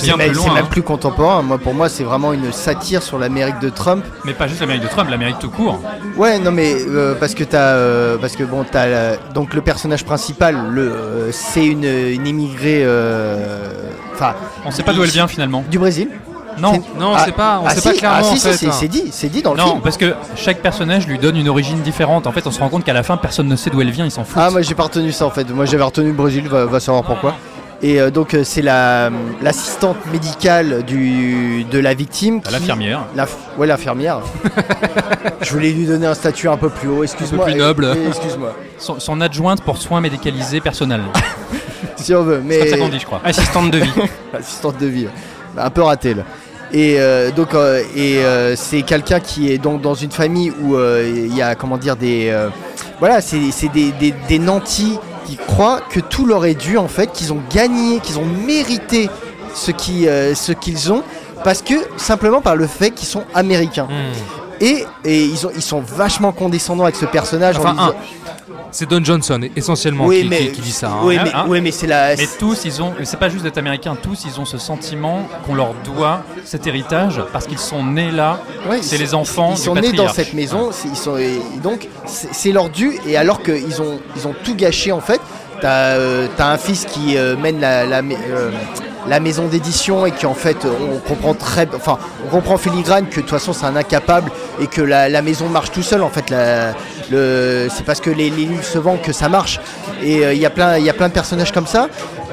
bien même- plus hein. plus contemporain. Moi, pour moi, c'est vraiment une satire sur l'Amérique de Trump. Mais pas juste l'Amérique de Trump, l'Amérique tout court. Ouais, non mais euh, parce que t'as, euh, parce que bon, t'as euh, donc le personnage principal, le, euh, c'est une, une immigrée, euh, enfin, On sait pas d'où elle vient finalement. du Brésil. Non, C'est- Non, Ah, c'est pas, on ah, sait si, pas clairement ah, si, en si, fait. c'est hein. c'est dit, c'est dit dans le non, film. parce que chaque personnage lui donne une origine différente. En fait, on se rend compte qu'à la fin, personne ne sait d'où elle vient, ils s'en foutent. Ah, moi j'ai pas retenu ça en fait. Moi j'avais retenu le Brésil, va, va savoir pourquoi. Et euh, donc euh, c'est la l'assistante médicale du de la victime. Qui- L'infirmière. La, ouais, l'infirmière. [laughs] Je voulais lui donner un statut un peu plus haut. Excuse-moi. plus noble. Excuse-moi. Son, son adjointe pour soins médicalisés personnels. [laughs] Si on veut, C'est mais comme ça qu'on dit, je crois. assistante de vie. [laughs] assistante de vie. Un peu raté là. Et euh, donc euh, et euh, c'est quelqu'un qui est donc dans une famille où il y a comment dire des voilà c'est c'est des, des, des nantis qui croient que tout leur est dû en fait qu'ils ont gagné qu'ils ont mérité ce qui ce qu'ils ont parce que simplement par le fait qu'ils sont américains Hmm. Et, et ils, ont, ils sont vachement condescendants avec ce personnage. Enfin, disant- C'est Don Johnson essentiellement Oui, qui, mais- qui- qui dit ça. hein. Oui, Hein, mais, hein. oui, mais c'est la. Mais tous, ils ont, c'est pas juste d'être américains, tous, ils ont ce sentiment qu'on leur doit cet héritage parce qu'ils sont nés là. Ouais, c'est ils- les enfants Ils du sont nés dans cette maison, c'est- ils sont, et donc c'est leur dû. Et alors qu'ils ont, ils ont tout gâché en fait, t'as euh, un fils qui euh, mène la, euh, la maison d'édition et qui en fait, on comprend très, enfin, on comprend filigrane que de toute façon c'est un incapable et que la, la maison marche tout seul. En fait, la- c'est parce que les, les livres se vendent que ça marche. Et euh, il y a plein, y a plein de personnages comme ça.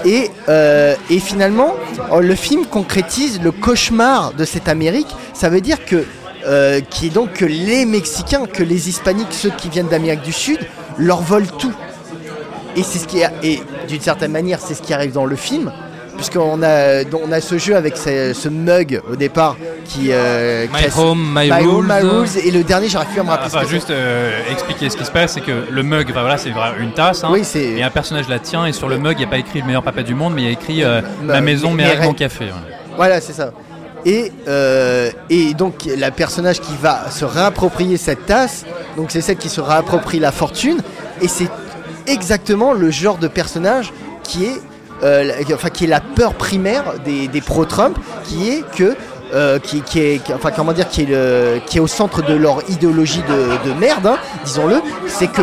Et, euh, finalement, oh, le film concrétise le cauchemar de cette Amérique. Ça veut dire que euh, qui est donc que les Mexicains, que les Hispaniques, ceux qui viennent d'Amérique du Sud, leur volent tout. Et c'est ce qui est- et d'une certaine manière, c'est ce qui arrive dans le film, puisqu'on a, on a ce jeu avec ce mug au départ qui. euh, My home, my, My rules. Home, My Rules, et le dernier, j'arrive plus à me rappeler. ce Enfin, juste euh, expliquer ce qui se passe, c'est que le mug, enfin, voilà, c'est une tasse, hein, Oui, c'est. et un personnage la tient, et sur le mug, il n'y a pas écrit le meilleur papa du monde, mais il y a écrit euh, Ma- ma maison, mes- règles, mon café. ouais. Voilà, c'est ça. Et, euh, et donc la personnage qui va se réapproprier cette tasse, donc c'est celle qui se réapproprie la fortune, et c'est exactement le genre de personnage qui est, euh, la- enfin, qui est la peur primaire des, des pro-Trump, qui est que euh, qui, est, enfin comment dire, qui est, qui est au centre de leur idéologie de, de merde, hein, disons-le, c'est que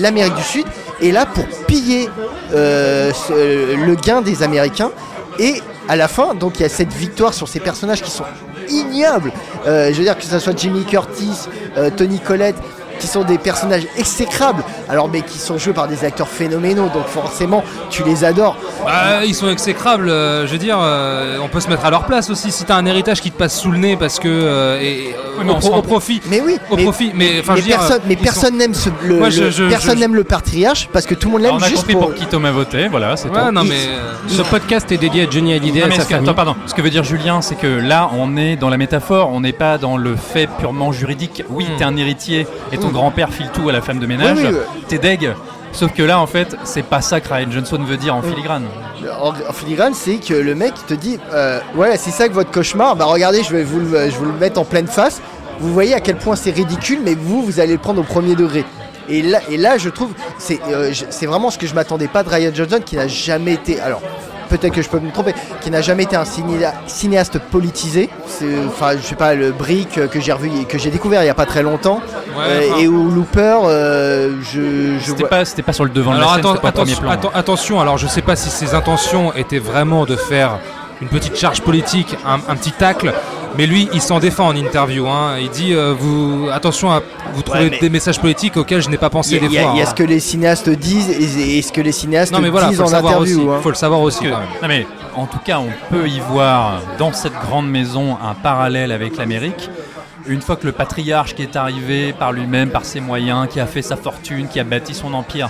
l'Amérique du Sud est là pour piller euh, le gain des Américains et à la fin, donc il y a cette victoire sur ces personnages qui sont ignobles. Euh, je veux dire que ce soit Jimmy Curtis, Tony Collette, qui sont des personnages exécrables, alors mais qui sont joués par des acteurs phénoménaux, donc forcément tu les adores. Bah, ils sont exécrables, euh, je veux dire, euh, on peut se mettre à leur place aussi. Si t'as un héritage qui te passe sous le nez parce que. euh, et, euh, Oui, mais au, pro- profit. Mais oui, Au mais, profit, mais personne, mais personne n'aime ce, le, Moi, le- je- je- personne je- n'aime le patriarche parce que tout le monde l'aime Alors, on a juste compris pour. pour qui Thomas votait, voilà, c'est Ouais, non, mais. euh, Ce podcast est dédié à Johnny Hallyday Non, et mais à sa ce que, famille. attends, pardon. Ce que veut dire Julien, c'est que là, on est dans la métaphore, on n'est pas dans le fait purement juridique. Oui, Mm. t'es un héritier et ton Mm. grand-père file tout à la femme de ménage. Oui, oui, T'es deg. Sauf que là, en fait, c'est pas ça que Ryan Johnson veut dire en filigrane. En, en filigrane, c'est que le mec te dit euh, Ouais, c'est ça que votre cauchemar. Bah, regardez, je vais vous le, je vous le mettre en pleine face. Vous voyez à quel point c'est ridicule, mais vous, vous allez le prendre au premier degré. Et là, et là je trouve, c'est euh, c'est vraiment ce que je m'attendais pas de Ryan Johnson, qui n'a jamais été. Alors, peut-être que je peux me tromper, qui n'a jamais été un cinéa- cinéaste politisé. Enfin, je sais pas, le Brick que j'ai revu, et que j'ai découvert il y a pas très longtemps, Ouais, euh, enfin, et où Looper, euh, je, je C'était vois. pas, c'était pas sur le devant Alors de la scène, atten- c'était pas au premier attention, plan. atten- attention, alors je sais pas si ses intentions étaient vraiment de faire une petite charge politique, un, un petit tacle, mais lui il s'en défend en interview. hein. Il dit euh, vous attention à vous trouver mais- des messages politiques auxquels je n'ai pas Il pensé y a, des il y a- fois. il y a hein. ce que les cinéastes disent et, et ce que les cinéastes Non mais voilà, disent faut le en savoir interview. hein. Faut le savoir aussi. Parce que- quand même. non mais en tout cas, on peut y voir dans cette grande maison un parallèle avec l'Amérique. Une fois que le patriarche qui est arrivé par lui-même, par ses moyens, qui a fait sa fortune, qui a bâti son empire,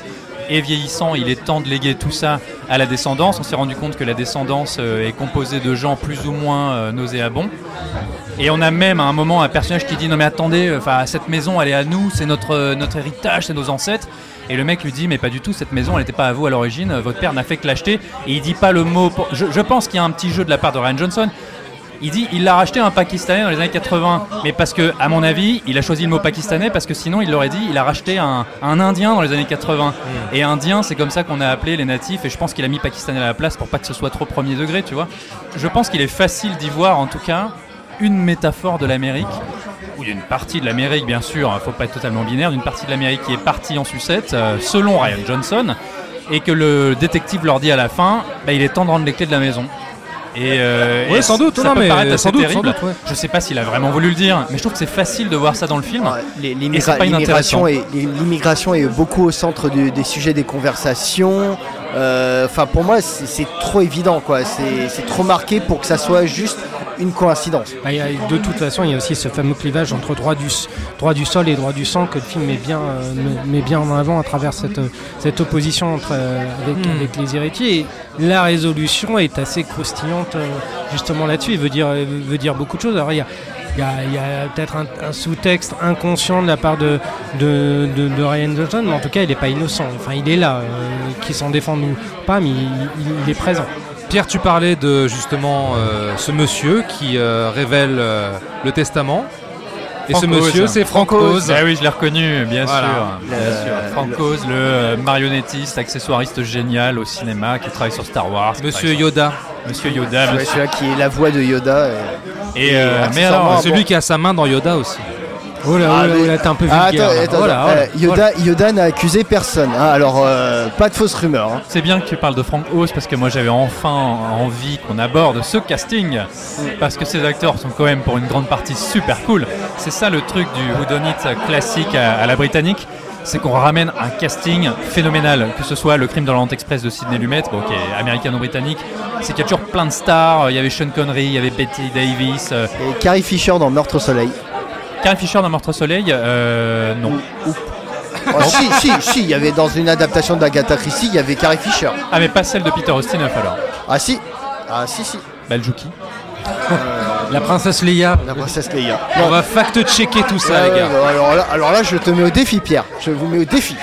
est vieillissant, il est temps de léguer tout ça à la descendance. On s'est rendu compte que la descendance euh, est composée de gens plus ou moins euh, nauséabonds. Et on a même à un moment un personnage qui dit non mais attendez, enfin cette maison elle est à nous, c'est notre euh, notre héritage, c'est nos ancêtres. Et le mec lui dit mais pas du tout, cette maison elle n'était pas à vous à l'origine, votre père n'a fait que l'acheter. Et il dit pas le mot. je pense qu'il y a un petit jeu de la part de Ryan Johnson. Il dit il l'a racheté à un Pakistanais dans les années 80, mais parce que à mon avis il a choisi le mot pakistanais parce que sinon il l'aurait dit il a racheté un, un Indien dans les années 80. Et Indien c'est comme ça qu'on a appelé les natifs et je pense qu'il a mis Pakistanais à la place pour pas que ce soit trop premier degré, tu vois. Je pense qu'il est facile d'y voir en tout cas une métaphore de l'Amérique, ou d'une partie de l'Amérique bien sûr, il faut pas être totalement binaire, d'une partie de l'Amérique qui est partie en sucette, euh, selon Ryan Johnson, et que le détective leur dit à la fin, bah, il est temps de rendre les clés de la maison. Et, euh, Ouais, et sans doute, ça non, peut mais paraître sans assez doute, sans terrible. doute, ouais. Je sais pas s'il a vraiment voulu le dire, mais je trouve que c'est facile de voir ça dans le film. Ouais, les- Et l'immigra- c'est pas L'immigration inintéressant. est, l'immigration est beaucoup au centre du- des sujets des conversations. Euh, Enfin, pour moi, c'est c'est trop évident, quoi. C'est c'est trop marqué pour que ça soit juste une coïncidence. Bah, de toute façon, il y a aussi ce fameux clivage entre droit du, s- droit du sol et droit du sang que le film met bien, euh, met- bien en avant à travers cette, euh, cette opposition entre, euh, avec, Hmm. avec les héritiers. Et la résolution est assez croustillante euh, justement là-dessus. Il veut dire, veut dire beaucoup de choses. Alors, il y a, il y a, peut-être un, un sous-texte inconscient de la part de, de, de- de Ryan Johnson, mais en tout cas, il n'est pas innocent. Enfin, il est là, euh, qu'il s'en défende ou pas, mais il, il- il est présent. Pierre, tu parlais de justement euh, ce monsieur qui euh, révèle euh, le testament. Et ce monsieur, c'est Frank Oz. Ah oui, je l'ai reconnu, bien Voilà. sûr. Bien Le- sûr. Frank Oz, le marionnettiste, accessoiriste génial au cinéma qui travaille sur Star Wars. Monsieur Yoda. sur- Monsieur Yoda. Ouais, monsieur- celui-là qui est la voix de Yoda. et- Et, euh, mais alors, Celui bon. qui a sa main dans Yoda aussi. Oh là, oh Ah, là, mais- oh là, t'es un peu Ah, vulgaire. attends, attends, attends. voilà. Euh, Yoda, Yoda n'a accusé personne. hein. Alors, euh, pas de fausses rumeurs. hein. c'est bien que tu parles de Frank Oz parce que moi j'avais enfin envie qu'on aborde ce casting parce que ces acteurs sont quand même pour une grande partie super cool. C'est ça le truc du whodunit classique à, à la britannique. C'est qu'on ramène un casting phénoménal, que ce soit le crime de l'Orient Express de Sidney Lumet, bon, qui est américano-britannique, c'est qu'il y a toujours plein de stars. Il y avait Sean Connery, il y avait Betty Davis, euh, Et Carrie Fisher dans Meurtre au Soleil. Carrie Fisher dans Meurtre au Soleil, euh, non. Oh, si, si, si, il y avait dans une adaptation d'Agatha Christie, il y avait Carrie Fisher. Ah mais pas celle de Peter Ustinov alors. Ah si Ah si, si. Baljuki. La princesse Leia. La princesse Leia. On va fact-checker tout ça, les gars. alors, là, alors là, je te mets au défi, Pierre. Je vous mets au défi.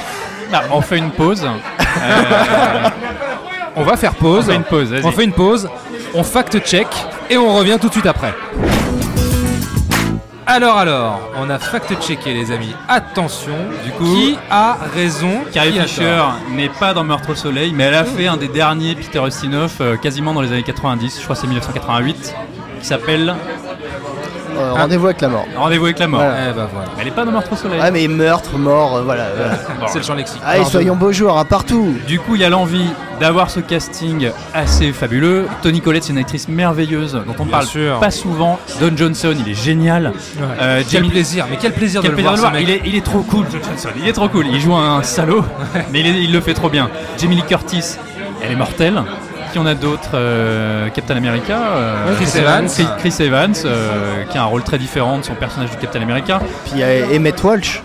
Bah, on fait une pause. [laughs] Euh, On va faire on pause. fait une pause, vas-y. On fait une pause, on fact-check et on revient tout de suite après. Alors, alors, on a fact-checké, les amis. Attention, du coup, qui a raison Carrie qui a Fisher tort n'est pas dans Meurtre au Soleil, mais elle a fait un des derniers Peter Ustinov euh, quasiment dans les années 90, je crois que c'est 1988, qui s'appelle Euh, Rendez-vous avec la mort. Rendez-vous avec la mort. Voilà. Eh ben voilà. Elle n'est pas dans Meurtre au Soleil. Ah mais meurtre, mort, euh, voilà. voilà. [laughs] Bon. C'est le champ lexique. Allez, Pardon. soyons beaux jours, hein, partout. Du coup, il y a l'envie d'avoir ce casting assez fabuleux. Tony Collette, c'est une actrice merveilleuse dont on Bien parle sûr. pas souvent. Don Johnson, il est génial. Euh, Quel Jamie- plaisir, mais quel plaisir Quel de le plaisir voir, de ce le mec. voir. Il est, il est trop cool, John Johnson. Il est trop cool. Il joue un salaud, mais il, est- il le fait trop bien. Jamie Lee Curtis, elle est mortelle. Qui on a d'autres euh, Captain America euh, Chris Evans. Chris, Chris Evans, euh, qui a un rôle très différent de son personnage du Captain America. Puis il y a Emmett Walsh.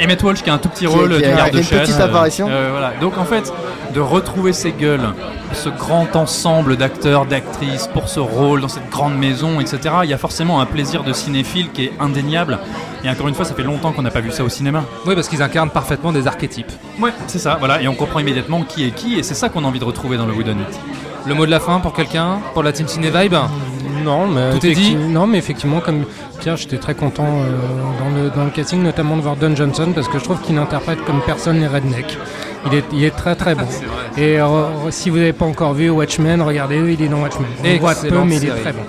Emmett Walsh qui a un tout petit Qui a- rôle qui du a garde une chasse. petite apparition. voilà. Donc en fait, de retrouver ces gueules, ce grand ensemble d'acteurs, d'actrices pour ce rôle dans cette grande maison, etc. Il y a forcément un plaisir de cinéphile qui est indéniable. Et encore une fois, ça fait longtemps qu'on n'a pas vu ça au cinéma. Oui, parce qu'ils incarnent parfaitement des archétypes. Ouais, c'est ça, voilà, et on comprend immédiatement qui est qui, et c'est ça qu'on a envie de retrouver dans le Whodunit. Le mot de la fin pour quelqu'un Pour la Team Ciné Vibe Non, mais Tout est dit effecti- Non, mais effectivement, comme Pierre, j'étais très content euh, dans, le, dans le casting, notamment de voir Don Johnson, parce que je trouve qu'il interprète comme personne les rednecks. Il est, il est très très bon. [laughs] Et euh, si vous n'avez pas encore vu Watchmen, regardez-le, il est dans Watchmen. On le voit peu, mais il est série. très bon.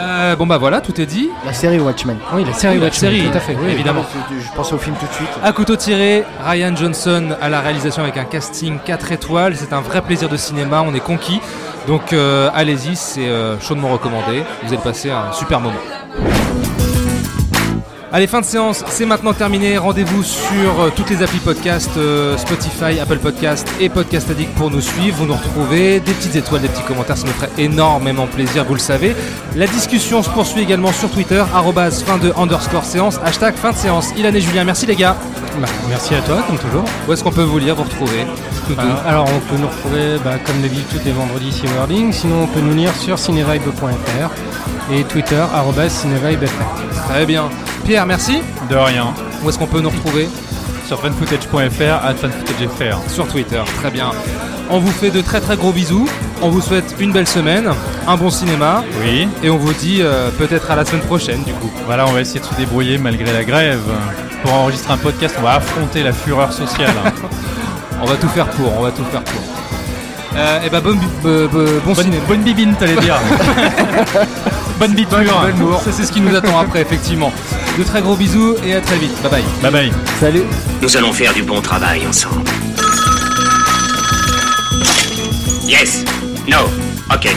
Euh, Bon bah voilà, tout est dit. La série Watchmen. Oui, la série Oui, la Watchmen, série, tout à fait, oui, évidemment. Je pense au film tout de suite. À couteau tiré, Ryan Johnson à la réalisation avec un casting 4 étoiles. C'est un vrai plaisir de cinéma, on est conquis. Donc euh, allez-y, c'est euh, chaudement recommandé. Vous allez passer un super moment. Allez, fin de séance, c'est maintenant terminé. Rendez-vous sur euh, toutes les applis podcast, euh, Spotify, Apple Podcast et Podcast Addict pour nous suivre. Vous nous retrouvez, des petites étoiles, des petits commentaires, ça me ferait énormément plaisir, vous le savez. La discussion se poursuit également sur Twitter, arrobase fin de underscore séance, hashtag fin de séance. Ilan et Julien, merci les gars. Bah, merci à toi, comme toujours. Où est-ce qu'on peut vous lire, vous retrouver? Euh, alors, on peut nous retrouver, bah, comme d'habitude, tous les vendredis sur Wording. Sinon, on peut nous lire sur cinevibe.fr et Twitter, cinevibe.fr. Très bien. Pierre, merci. De rien. Où est-ce qu'on peut nous retrouver Sur fanfootage.fr, at fanfootagefr. Sur Twitter. Très bien. On vous fait de très très gros bisous. On vous souhaite une belle semaine, un bon cinéma. Oui. Et on vous dit euh, peut-être à la semaine prochaine du coup. Voilà, on va essayer de se débrouiller malgré la grève. Pour enregistrer un podcast, on va affronter la fureur sociale. [laughs] On va tout faire pour, on va tout faire pour. Euh, et bah bon, bi- euh, euh, bon bonne, cinéma. bonne bibine, t'allais dire. [laughs] bonne biture. Bonne. Ça c'est ce qui nous attend après effectivement. De très gros bisous et à très vite. Bye bye. Bye bye. Salut. Nous allons faire du bon travail ensemble. Yes. No. Ok.